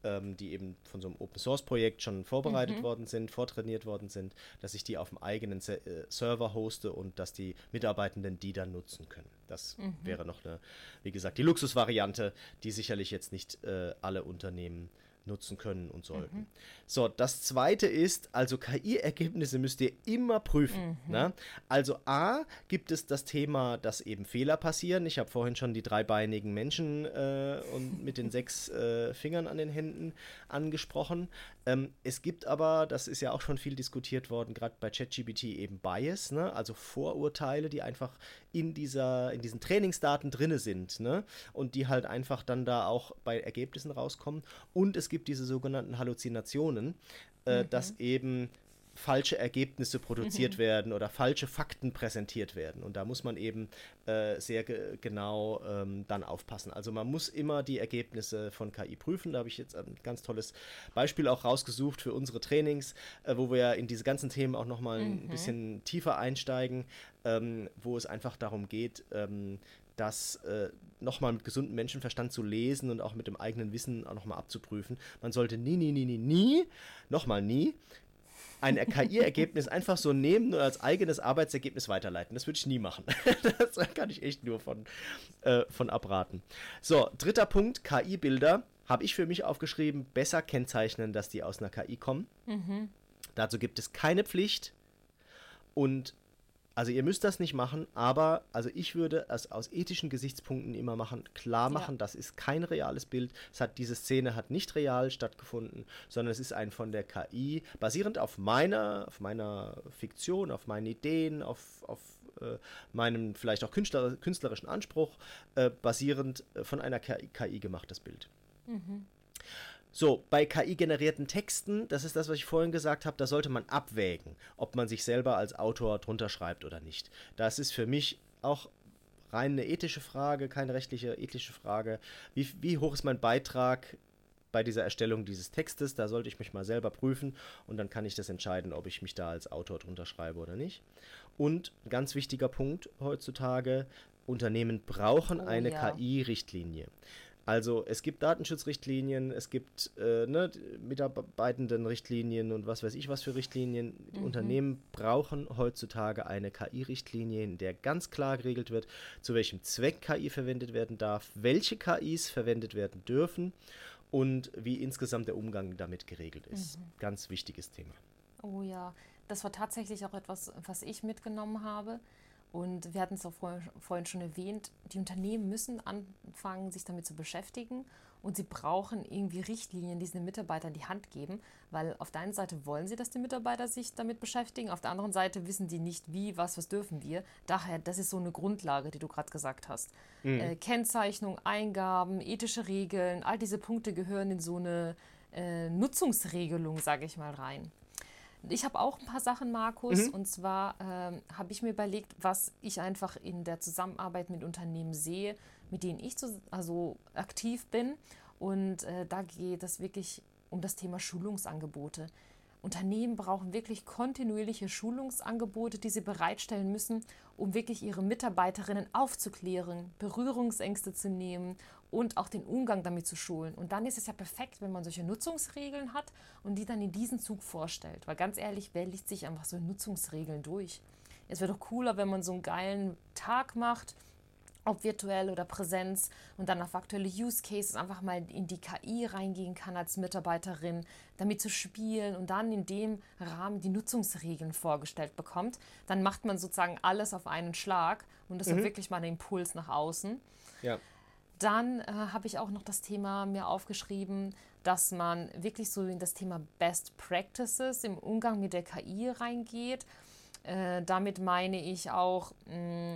ähm, die eben von so einem Open Source Projekt schon vorbereitet mhm. worden sind, vortrainiert worden sind, dass ich die auf dem eigenen Se äh, Server hoste und dass die Mitarbeitenden die dann nutzen können. Das mhm. wäre noch eine, wie gesagt, die Luxusvariante, die sicherlich jetzt nicht äh, alle Unternehmen nutzen können und sollten. Mhm. So, das zweite ist, also KI-Ergebnisse müsst ihr immer prüfen. Mhm. Ne? Also A, gibt es das Thema, dass eben Fehler passieren. Ich habe vorhin schon die dreibeinigen Menschen äh, und mit den sechs äh, Fingern an den Händen angesprochen. Ähm, es gibt aber, das ist ja auch schon viel diskutiert worden, gerade bei ChatGPT eben Bias, ne? also Vorurteile, die einfach in, dieser, in diesen Trainingsdaten drinne sind ne? und die halt einfach dann da auch bei Ergebnissen rauskommen. Und es gibt diese sogenannten Halluzinationen, äh, mhm. dass eben falsche Ergebnisse produziert mhm. werden oder falsche Fakten präsentiert werden. Und da muss man eben äh, sehr ge genau ähm, dann aufpassen. Also man muss immer die Ergebnisse von KI prüfen. Da habe ich jetzt ein ganz tolles Beispiel auch rausgesucht für unsere Trainings, äh, wo wir ja in diese ganzen Themen auch nochmal mhm. ein bisschen tiefer einsteigen, ähm, wo es einfach darum geht, ähm, das äh, nochmal mit gesundem Menschenverstand zu lesen und auch mit dem eigenen Wissen auch nochmal abzuprüfen. Man sollte nie, nie, nie, nie, nie, nochmal nie, ein KI-Ergebnis einfach so nehmen und als eigenes Arbeitsergebnis weiterleiten. Das würde ich nie machen. das kann ich echt nur von, äh, von abraten. So, dritter Punkt, KI-Bilder. Habe ich für mich aufgeschrieben, besser kennzeichnen, dass die aus einer KI kommen. Mhm. Dazu gibt es keine Pflicht. Und also ihr müsst das nicht machen, aber also ich würde es aus ethischen Gesichtspunkten immer machen, klar machen, ja. das ist kein reales Bild. Es hat diese Szene hat nicht real stattgefunden, sondern es ist ein von der KI basierend auf meiner, auf meiner Fiktion, auf meinen Ideen, auf, auf äh, meinem vielleicht auch Künstler, künstlerischen Anspruch äh, basierend äh, von einer KI, KI gemachtes Bild. Mhm. So, bei KI-generierten Texten, das ist das, was ich vorhin gesagt habe, da sollte man abwägen, ob man sich selber als Autor drunter schreibt oder nicht. Das ist für mich auch rein eine ethische Frage, keine rechtliche, ethische Frage. Wie, wie hoch ist mein Beitrag bei dieser Erstellung dieses Textes? Da sollte ich mich mal selber prüfen und dann kann ich das entscheiden, ob ich mich da als Autor drunter schreibe oder nicht. Und ganz wichtiger Punkt heutzutage, Unternehmen brauchen oh, eine ja. KI-Richtlinie. Also es gibt Datenschutzrichtlinien, es gibt äh, ne, Mitarbeitendenrichtlinien und was weiß ich was für Richtlinien. Die mhm. Unternehmen brauchen heutzutage eine KI-Richtlinie, in der ganz klar geregelt wird, zu welchem Zweck KI verwendet werden darf, welche KIs verwendet werden dürfen und wie insgesamt der Umgang damit geregelt ist. Mhm. Ganz wichtiges Thema. Oh ja, das war tatsächlich auch etwas, was ich mitgenommen habe. Und wir hatten es auch vorhin schon erwähnt, die Unternehmen müssen anfangen, sich damit zu beschäftigen und sie brauchen irgendwie Richtlinien, die sie den Mitarbeitern die Hand geben, weil auf der einen Seite wollen sie, dass die Mitarbeiter sich damit beschäftigen, auf der anderen Seite wissen die nicht, wie, was, was dürfen wir. Daher, das ist so eine Grundlage, die du gerade gesagt hast. Mhm. Äh, Kennzeichnung, Eingaben, ethische Regeln, all diese Punkte gehören in so eine äh, Nutzungsregelung, sage ich mal, rein. Ich habe auch ein paar Sachen, Markus. Mhm. Und zwar ähm, habe ich mir überlegt, was ich einfach in der Zusammenarbeit mit Unternehmen sehe, mit denen ich zu, also aktiv bin. Und äh, da geht es wirklich um das Thema Schulungsangebote. Unternehmen brauchen wirklich kontinuierliche Schulungsangebote, die sie bereitstellen müssen, um wirklich ihre Mitarbeiterinnen aufzuklären, Berührungsängste zu nehmen und auch den Umgang damit zu schulen. Und dann ist es ja perfekt, wenn man solche Nutzungsregeln hat und die dann in diesen Zug vorstellt. Weil ganz ehrlich, wer liest sich einfach so Nutzungsregeln durch? Es wäre doch cooler, wenn man so einen geilen Tag macht, ob virtuell oder Präsenz und dann auf aktuelle Use Cases einfach mal in die KI reingehen kann als Mitarbeiterin, damit zu spielen und dann in dem Rahmen die Nutzungsregeln vorgestellt bekommt, dann macht man sozusagen alles auf einen Schlag und das mhm. ist wirklich mal ein Impuls nach außen. Ja. Dann äh, habe ich auch noch das Thema mir aufgeschrieben, dass man wirklich so in das Thema Best Practices im Umgang mit der KI reingeht. Äh, damit meine ich auch, mh, mm,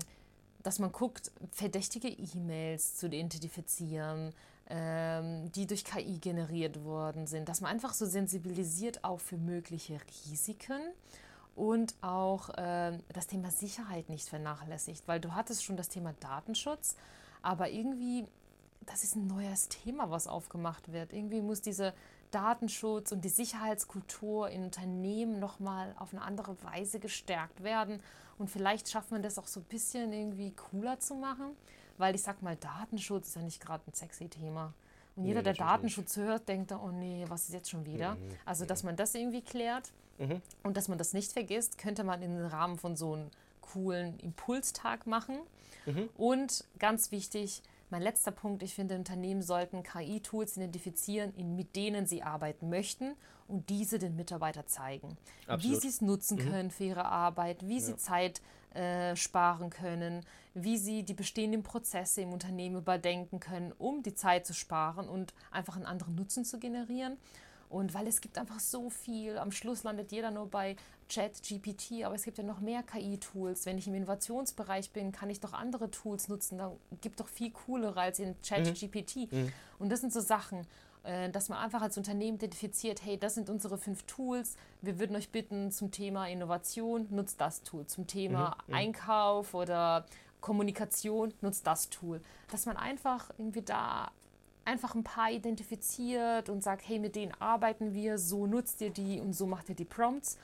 dass man guckt, verdächtige E-Mails zu identifizieren, ähm, die durch KI generiert worden sind, dass man einfach so sensibilisiert auch für mögliche Risiken und auch äh, das Thema Sicherheit nicht vernachlässigt, weil du hattest schon das Thema Datenschutz, aber irgendwie, das ist ein neues Thema, was aufgemacht wird. Irgendwie muss diese Datenschutz und die Sicherheitskultur in Unternehmen nochmal auf eine andere Weise gestärkt werden. Und vielleicht schafft man das auch so ein bisschen irgendwie cooler zu machen, weil ich sag mal, Datenschutz ist ja nicht gerade ein sexy Thema. Und jeder, nee, der Datenschutz nicht. hört, denkt, oh nee, was ist jetzt schon wieder? Mhm. Also, dass man das irgendwie klärt mhm. und dass man das nicht vergisst, könnte man im Rahmen von so einem coolen Impulstag machen. Mhm. Und ganz wichtig, mein letzter Punkt, ich finde, Unternehmen sollten KI-Tools identifizieren, mit denen sie arbeiten möchten und diese den Mitarbeitern zeigen. Absolut. Wie sie es nutzen mhm. können für ihre Arbeit, wie ja. sie Zeit äh, sparen können, wie sie die bestehenden Prozesse im Unternehmen überdenken können, um die Zeit zu sparen und einfach einen anderen Nutzen zu generieren. Und weil es gibt einfach so viel, am Schluss landet jeder nur bei Chat, GPT, aber es gibt ja noch mehr KI-Tools. Wenn ich im Innovationsbereich bin, kann ich doch andere Tools nutzen. Da gibt doch viel coolere als in Chat, mhm. GPT. Mhm. Und das sind so Sachen, äh, dass man einfach als Unternehmen identifiziert, hey, das sind unsere fünf Tools. Wir würden euch bitten zum Thema Innovation, nutzt das Tool. Zum Thema mhm. mhm. Einkauf oder Kommunikation, nutzt das Tool. Dass man einfach irgendwie da einfach ein paar identifiziert und sagt, hey, mit denen arbeiten wir, so nutzt ihr die und so macht ihr die Prompts.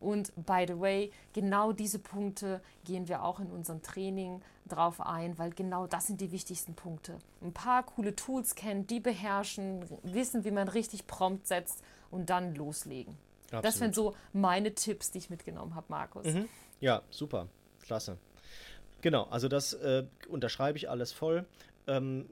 Und by the way, genau diese Punkte gehen wir auch in unserem Training drauf ein, weil genau das sind die wichtigsten Punkte. Ein paar coole Tools kennen, die beherrschen, wissen, wie man richtig prompt setzt und dann loslegen. Absolut. Das sind so meine Tipps, die ich mitgenommen habe, Markus. Mhm. Ja, super, klasse. Genau, also das äh, unterschreibe ich alles voll. Ähm,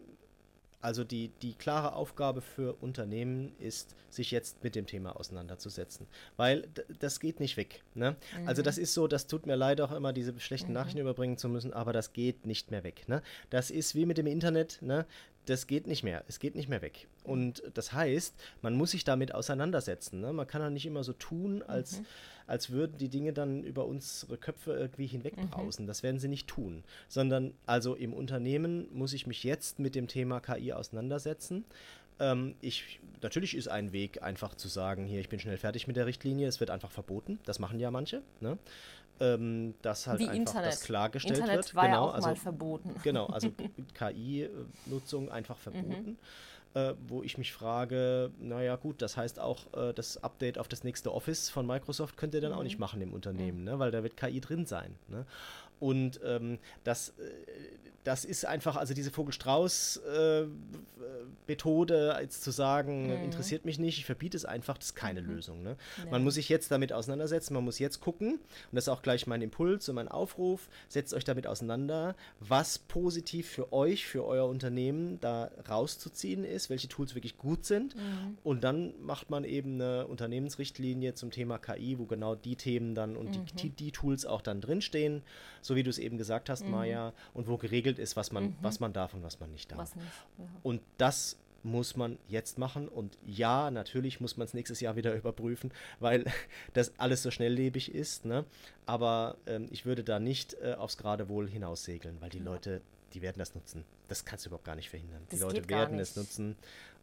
also die, die klare Aufgabe für Unternehmen ist, sich jetzt mit dem Thema auseinanderzusetzen. Weil das geht nicht weg. Ne? Mhm. Also das ist so, das tut mir leid auch immer, diese schlechten mhm. Nachrichten überbringen zu müssen, aber das geht nicht mehr weg. Ne? Das ist wie mit dem Internet, ne? Das geht nicht mehr. Es geht nicht mehr weg. Und das heißt, man muss sich damit auseinandersetzen. Ne? Man kann ja nicht immer so tun, als... Mhm als würden die Dinge dann über unsere Köpfe irgendwie hinwegbrausen. Mhm. Das werden sie nicht tun. Sondern also im Unternehmen muss ich mich jetzt mit dem Thema KI auseinandersetzen. Ähm, ich, natürlich ist ein Weg einfach zu sagen, hier, ich bin schnell fertig mit der Richtlinie, es wird einfach verboten. Das machen ja manche. Ne? Ähm, dass halt Wie einfach Internet. das klargestellt Internet wird. War genau, ja auch also, mal verboten. Genau, also KI-Nutzung einfach verboten. Mhm äh, wo ich mich frage, naja gut, das heißt auch, äh, das Update auf das nächste Office von Microsoft könnt ihr dann mhm. auch nicht machen im Unternehmen, mhm. ne? weil da wird KI drin sein. Ne? Und ähm, das, äh, das ist einfach, also diese Vogel-Strauß-Methode, äh, jetzt zu sagen, mhm. interessiert mich nicht, ich verbiete es einfach, das ist keine mhm. Lösung. Ne? Nee. Man muss sich jetzt damit auseinandersetzen, man muss jetzt gucken, und das ist auch gleich mein Impuls und mein Aufruf, setzt euch damit auseinander, was positiv für euch, für euer Unternehmen da rauszuziehen ist, welche Tools wirklich gut sind. Mhm. Und dann macht man eben eine Unternehmensrichtlinie zum Thema KI, wo genau die Themen dann und mhm. die, die, Tools auch dann drinstehen, so wie du es eben gesagt hast, mhm. Maja, und wo geregelt geregelt ist, was man, mhm. was man darf und was man nicht darf. Nicht, ja. Und das muss man jetzt machen. Und ja, natürlich muss man es nächstes Jahr wieder überprüfen, weil das alles so schnelllebig ist. Ne? Aber ähm, ich würde da nicht äh, aufs Geradewohl hinaussegeln, weil die ja. Leute, die werden das nutzen. Das kannst du überhaupt gar nicht verhindern. Das die Leute werden es nutzen.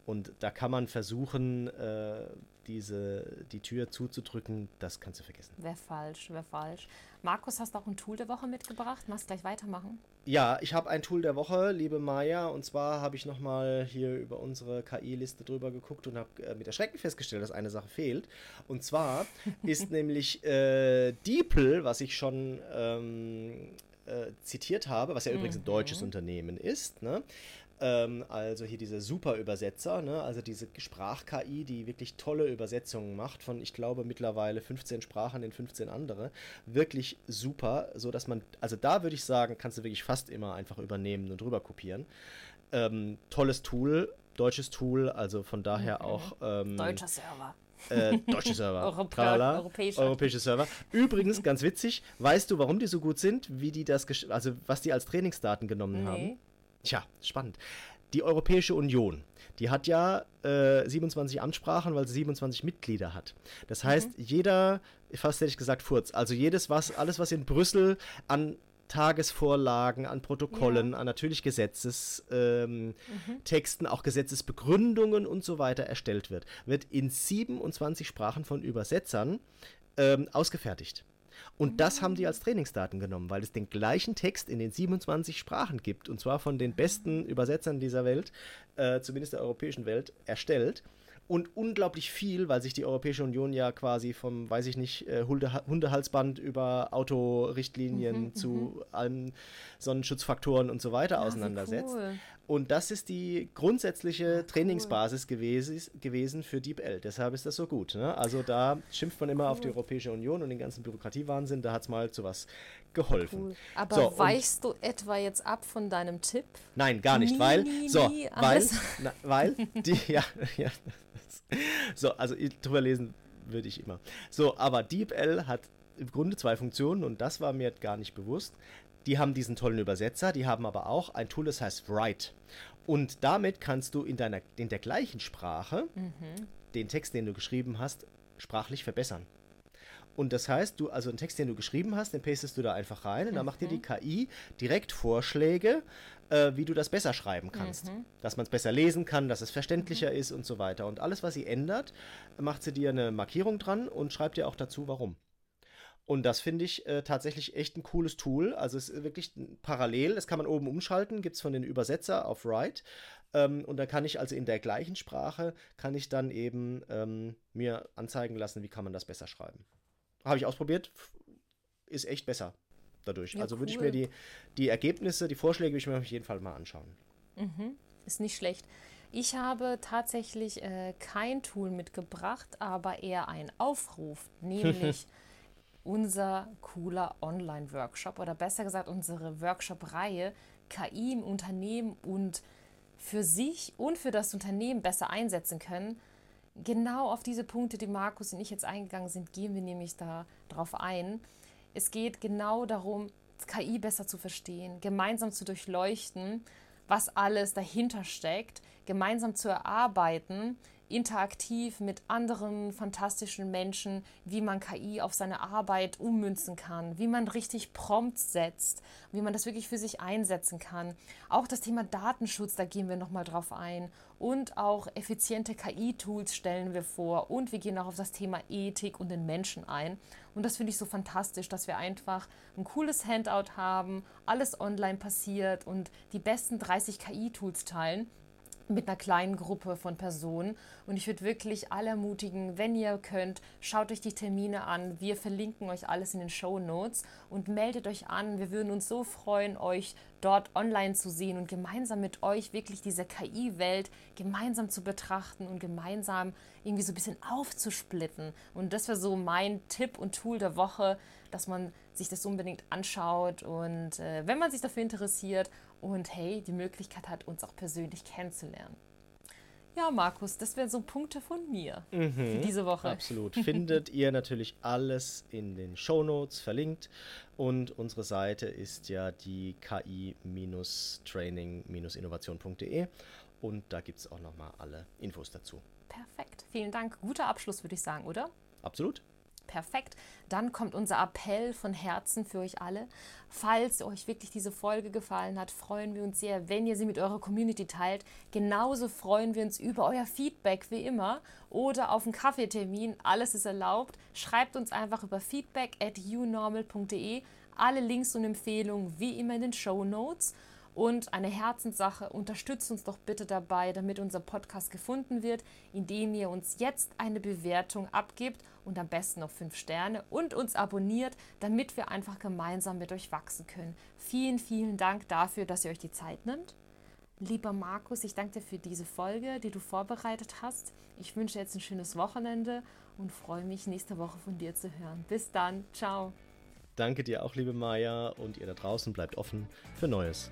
Und da kann man versuchen, äh, diese, die Tür zuzudrücken, das kannst du vergessen. Wäre falsch, wäre falsch. Markus, hast du auch ein Tool der Woche mitgebracht? Machst gleich weitermachen? Ja, ich habe ein Tool der Woche, liebe Maya, und zwar habe ich nochmal hier über unsere KI-Liste drüber geguckt und habe äh, mit Erschrecken festgestellt, dass eine Sache fehlt. Und zwar ist nämlich äh, DeepL, was ich schon ähm, äh, zitiert habe, was ja übrigens ein mhm. deutsches Unternehmen ist, ne? Ähm, also hier diese Super-Übersetzer, ne? also diese Sprach-KI, die wirklich tolle Übersetzungen macht von, ich glaube, mittlerweile 15 Sprachen in 15 andere. Wirklich super, so dass man, also da würde ich sagen, kannst du wirklich fast immer einfach übernehmen und rüber kopieren. Ähm, tolles Tool, deutsches Tool, also von daher mhm. auch. Ähm, Deutscher Server. Äh, deutsche Server. Europä europäische. europäische Server. Übrigens, ganz witzig, weißt du, warum die so gut sind, wie die das, also was die als Trainingsdaten genommen nee. haben? Tja, spannend. Die Europäische Union, die hat ja äh, 27 Ansprachen, weil sie 27 Mitglieder hat. Das heißt, mhm. jeder, fast hätte ich gesagt, Furz, also jedes, was, alles, was in Brüssel an Tagesvorlagen, an Protokollen, ja. an natürlich Gesetzestexten, ähm, mhm. auch Gesetzesbegründungen und so weiter erstellt wird, wird in 27 Sprachen von Übersetzern ähm, ausgefertigt. Und das haben die als Trainingsdaten genommen, weil es den gleichen Text in den 27 Sprachen gibt, und zwar von den besten Übersetzern dieser Welt, äh, zumindest der europäischen Welt, erstellt und unglaublich viel, weil sich die Europäische Union ja quasi vom, weiß ich nicht, äh, Hundehalsband über Autorichtlinien mhm, zu mhm. allen Sonnenschutzfaktoren und so weiter ja, auseinandersetzt. Cool. Und das ist die grundsätzliche ja, Trainingsbasis cool. gewesen, gewesen für DeepL. Deshalb ist das so gut. Ne? Also da schimpft man immer cool. auf die Europäische Union und den ganzen Bürokratiewahnsinn. Da hat es mal zu was geholfen. Cool. Aber so, weichst du etwa jetzt ab von deinem Tipp? Nein, gar nicht, nie, weil, nie, so, nie weil, na, weil, die, ja, ja, so, also drüber lesen würde ich immer. So, aber DeepL hat im Grunde zwei Funktionen und das war mir gar nicht bewusst. Die haben diesen tollen Übersetzer, die haben aber auch ein Tool, das heißt Write. Und damit kannst du in, deiner, in der gleichen Sprache mhm. den Text, den du geschrieben hast, sprachlich verbessern. Und das heißt, du, also einen Text, den du geschrieben hast, den pastest du da einfach rein und dann macht dir die KI direkt Vorschläge, äh, wie du das besser schreiben kannst. Mhm. Dass man es besser lesen kann, dass es verständlicher ist und so weiter. Und alles, was sie ändert, macht sie dir eine Markierung dran und schreibt dir auch dazu, warum. Und das finde ich äh, tatsächlich echt ein cooles Tool. Also es ist wirklich parallel, das kann man oben umschalten, gibt es von den Übersetzer auf Write. Ähm, und da kann ich also in der gleichen Sprache, kann ich dann eben ähm, mir anzeigen lassen, wie kann man das besser schreiben. Habe ich ausprobiert, ist echt besser dadurch. Ja, also würde ich cool. mir die, die Ergebnisse, die Vorschläge, würde ich mir auf jeden Fall mal anschauen. Ist nicht schlecht. Ich habe tatsächlich äh, kein Tool mitgebracht, aber eher einen Aufruf, nämlich unser cooler Online-Workshop oder besser gesagt unsere Workshop-Reihe KI im Unternehmen und für sich und für das Unternehmen besser einsetzen können. Genau auf diese Punkte, die Markus und ich jetzt eingegangen sind, gehen wir nämlich da drauf ein. Es geht genau darum, KI besser zu verstehen, gemeinsam zu durchleuchten, was alles dahinter steckt, gemeinsam zu erarbeiten, interaktiv mit anderen fantastischen Menschen, wie man KI auf seine Arbeit ummünzen kann, wie man richtig Prompts setzt, wie man das wirklich für sich einsetzen kann. Auch das Thema Datenschutz, da gehen wir nochmal drauf ein. Und auch effiziente KI-Tools stellen wir vor. Und wir gehen auch auf das Thema Ethik und den Menschen ein. Und das finde ich so fantastisch, dass wir einfach ein cooles Handout haben, alles online passiert und die besten 30 KI-Tools teilen mit einer kleinen Gruppe von Personen. Und ich würde wirklich alle ermutigen, wenn ihr könnt, schaut euch die Termine an. Wir verlinken euch alles in den Show Notes und meldet euch an. Wir würden uns so freuen, euch dort online zu sehen und gemeinsam mit euch wirklich diese KI-Welt gemeinsam zu betrachten und gemeinsam irgendwie so ein bisschen aufzusplitten. Und das wäre so mein Tipp und Tool der Woche, dass man sich das unbedingt anschaut und äh, wenn man sich dafür interessiert und hey, die Möglichkeit hat, uns auch persönlich kennenzulernen. Ja, Markus, das wären so Punkte von mir für diese Woche. Absolut. Findet ihr natürlich alles in den Shownotes verlinkt. Und unsere Seite ist ja die ki-training-innovation.de. Und da gibt es auch nochmal alle Infos dazu. Perfekt. Vielen Dank. Guter Abschluss, würde ich sagen, oder? Absolut. Perfekt. Dann kommt unser Appell von Herzen für euch alle. Falls euch wirklich diese Folge gefallen hat, freuen wir uns sehr, wenn ihr sie mit eurer Community teilt. Genauso freuen wir uns über euer Feedback wie immer oder auf einen Kaffeetermin. Alles ist erlaubt. Schreibt uns einfach über feedback at unormal.de. Alle Links und Empfehlungen wie immer in den Show Notes. Und eine Herzenssache, unterstützt uns doch bitte dabei, damit unser Podcast gefunden wird, indem ihr uns jetzt eine Bewertung abgebt und am besten noch fünf Sterne und uns abonniert, damit wir einfach gemeinsam mit euch wachsen können. Vielen, vielen Dank dafür, dass ihr euch die Zeit nimmt. Lieber Markus, ich danke dir für diese Folge, die du vorbereitet hast. Ich wünsche jetzt ein schönes Wochenende und freue mich, nächste Woche von dir zu hören. Bis dann. Ciao. Danke dir auch, liebe Maya. Und ihr da draußen bleibt offen für Neues.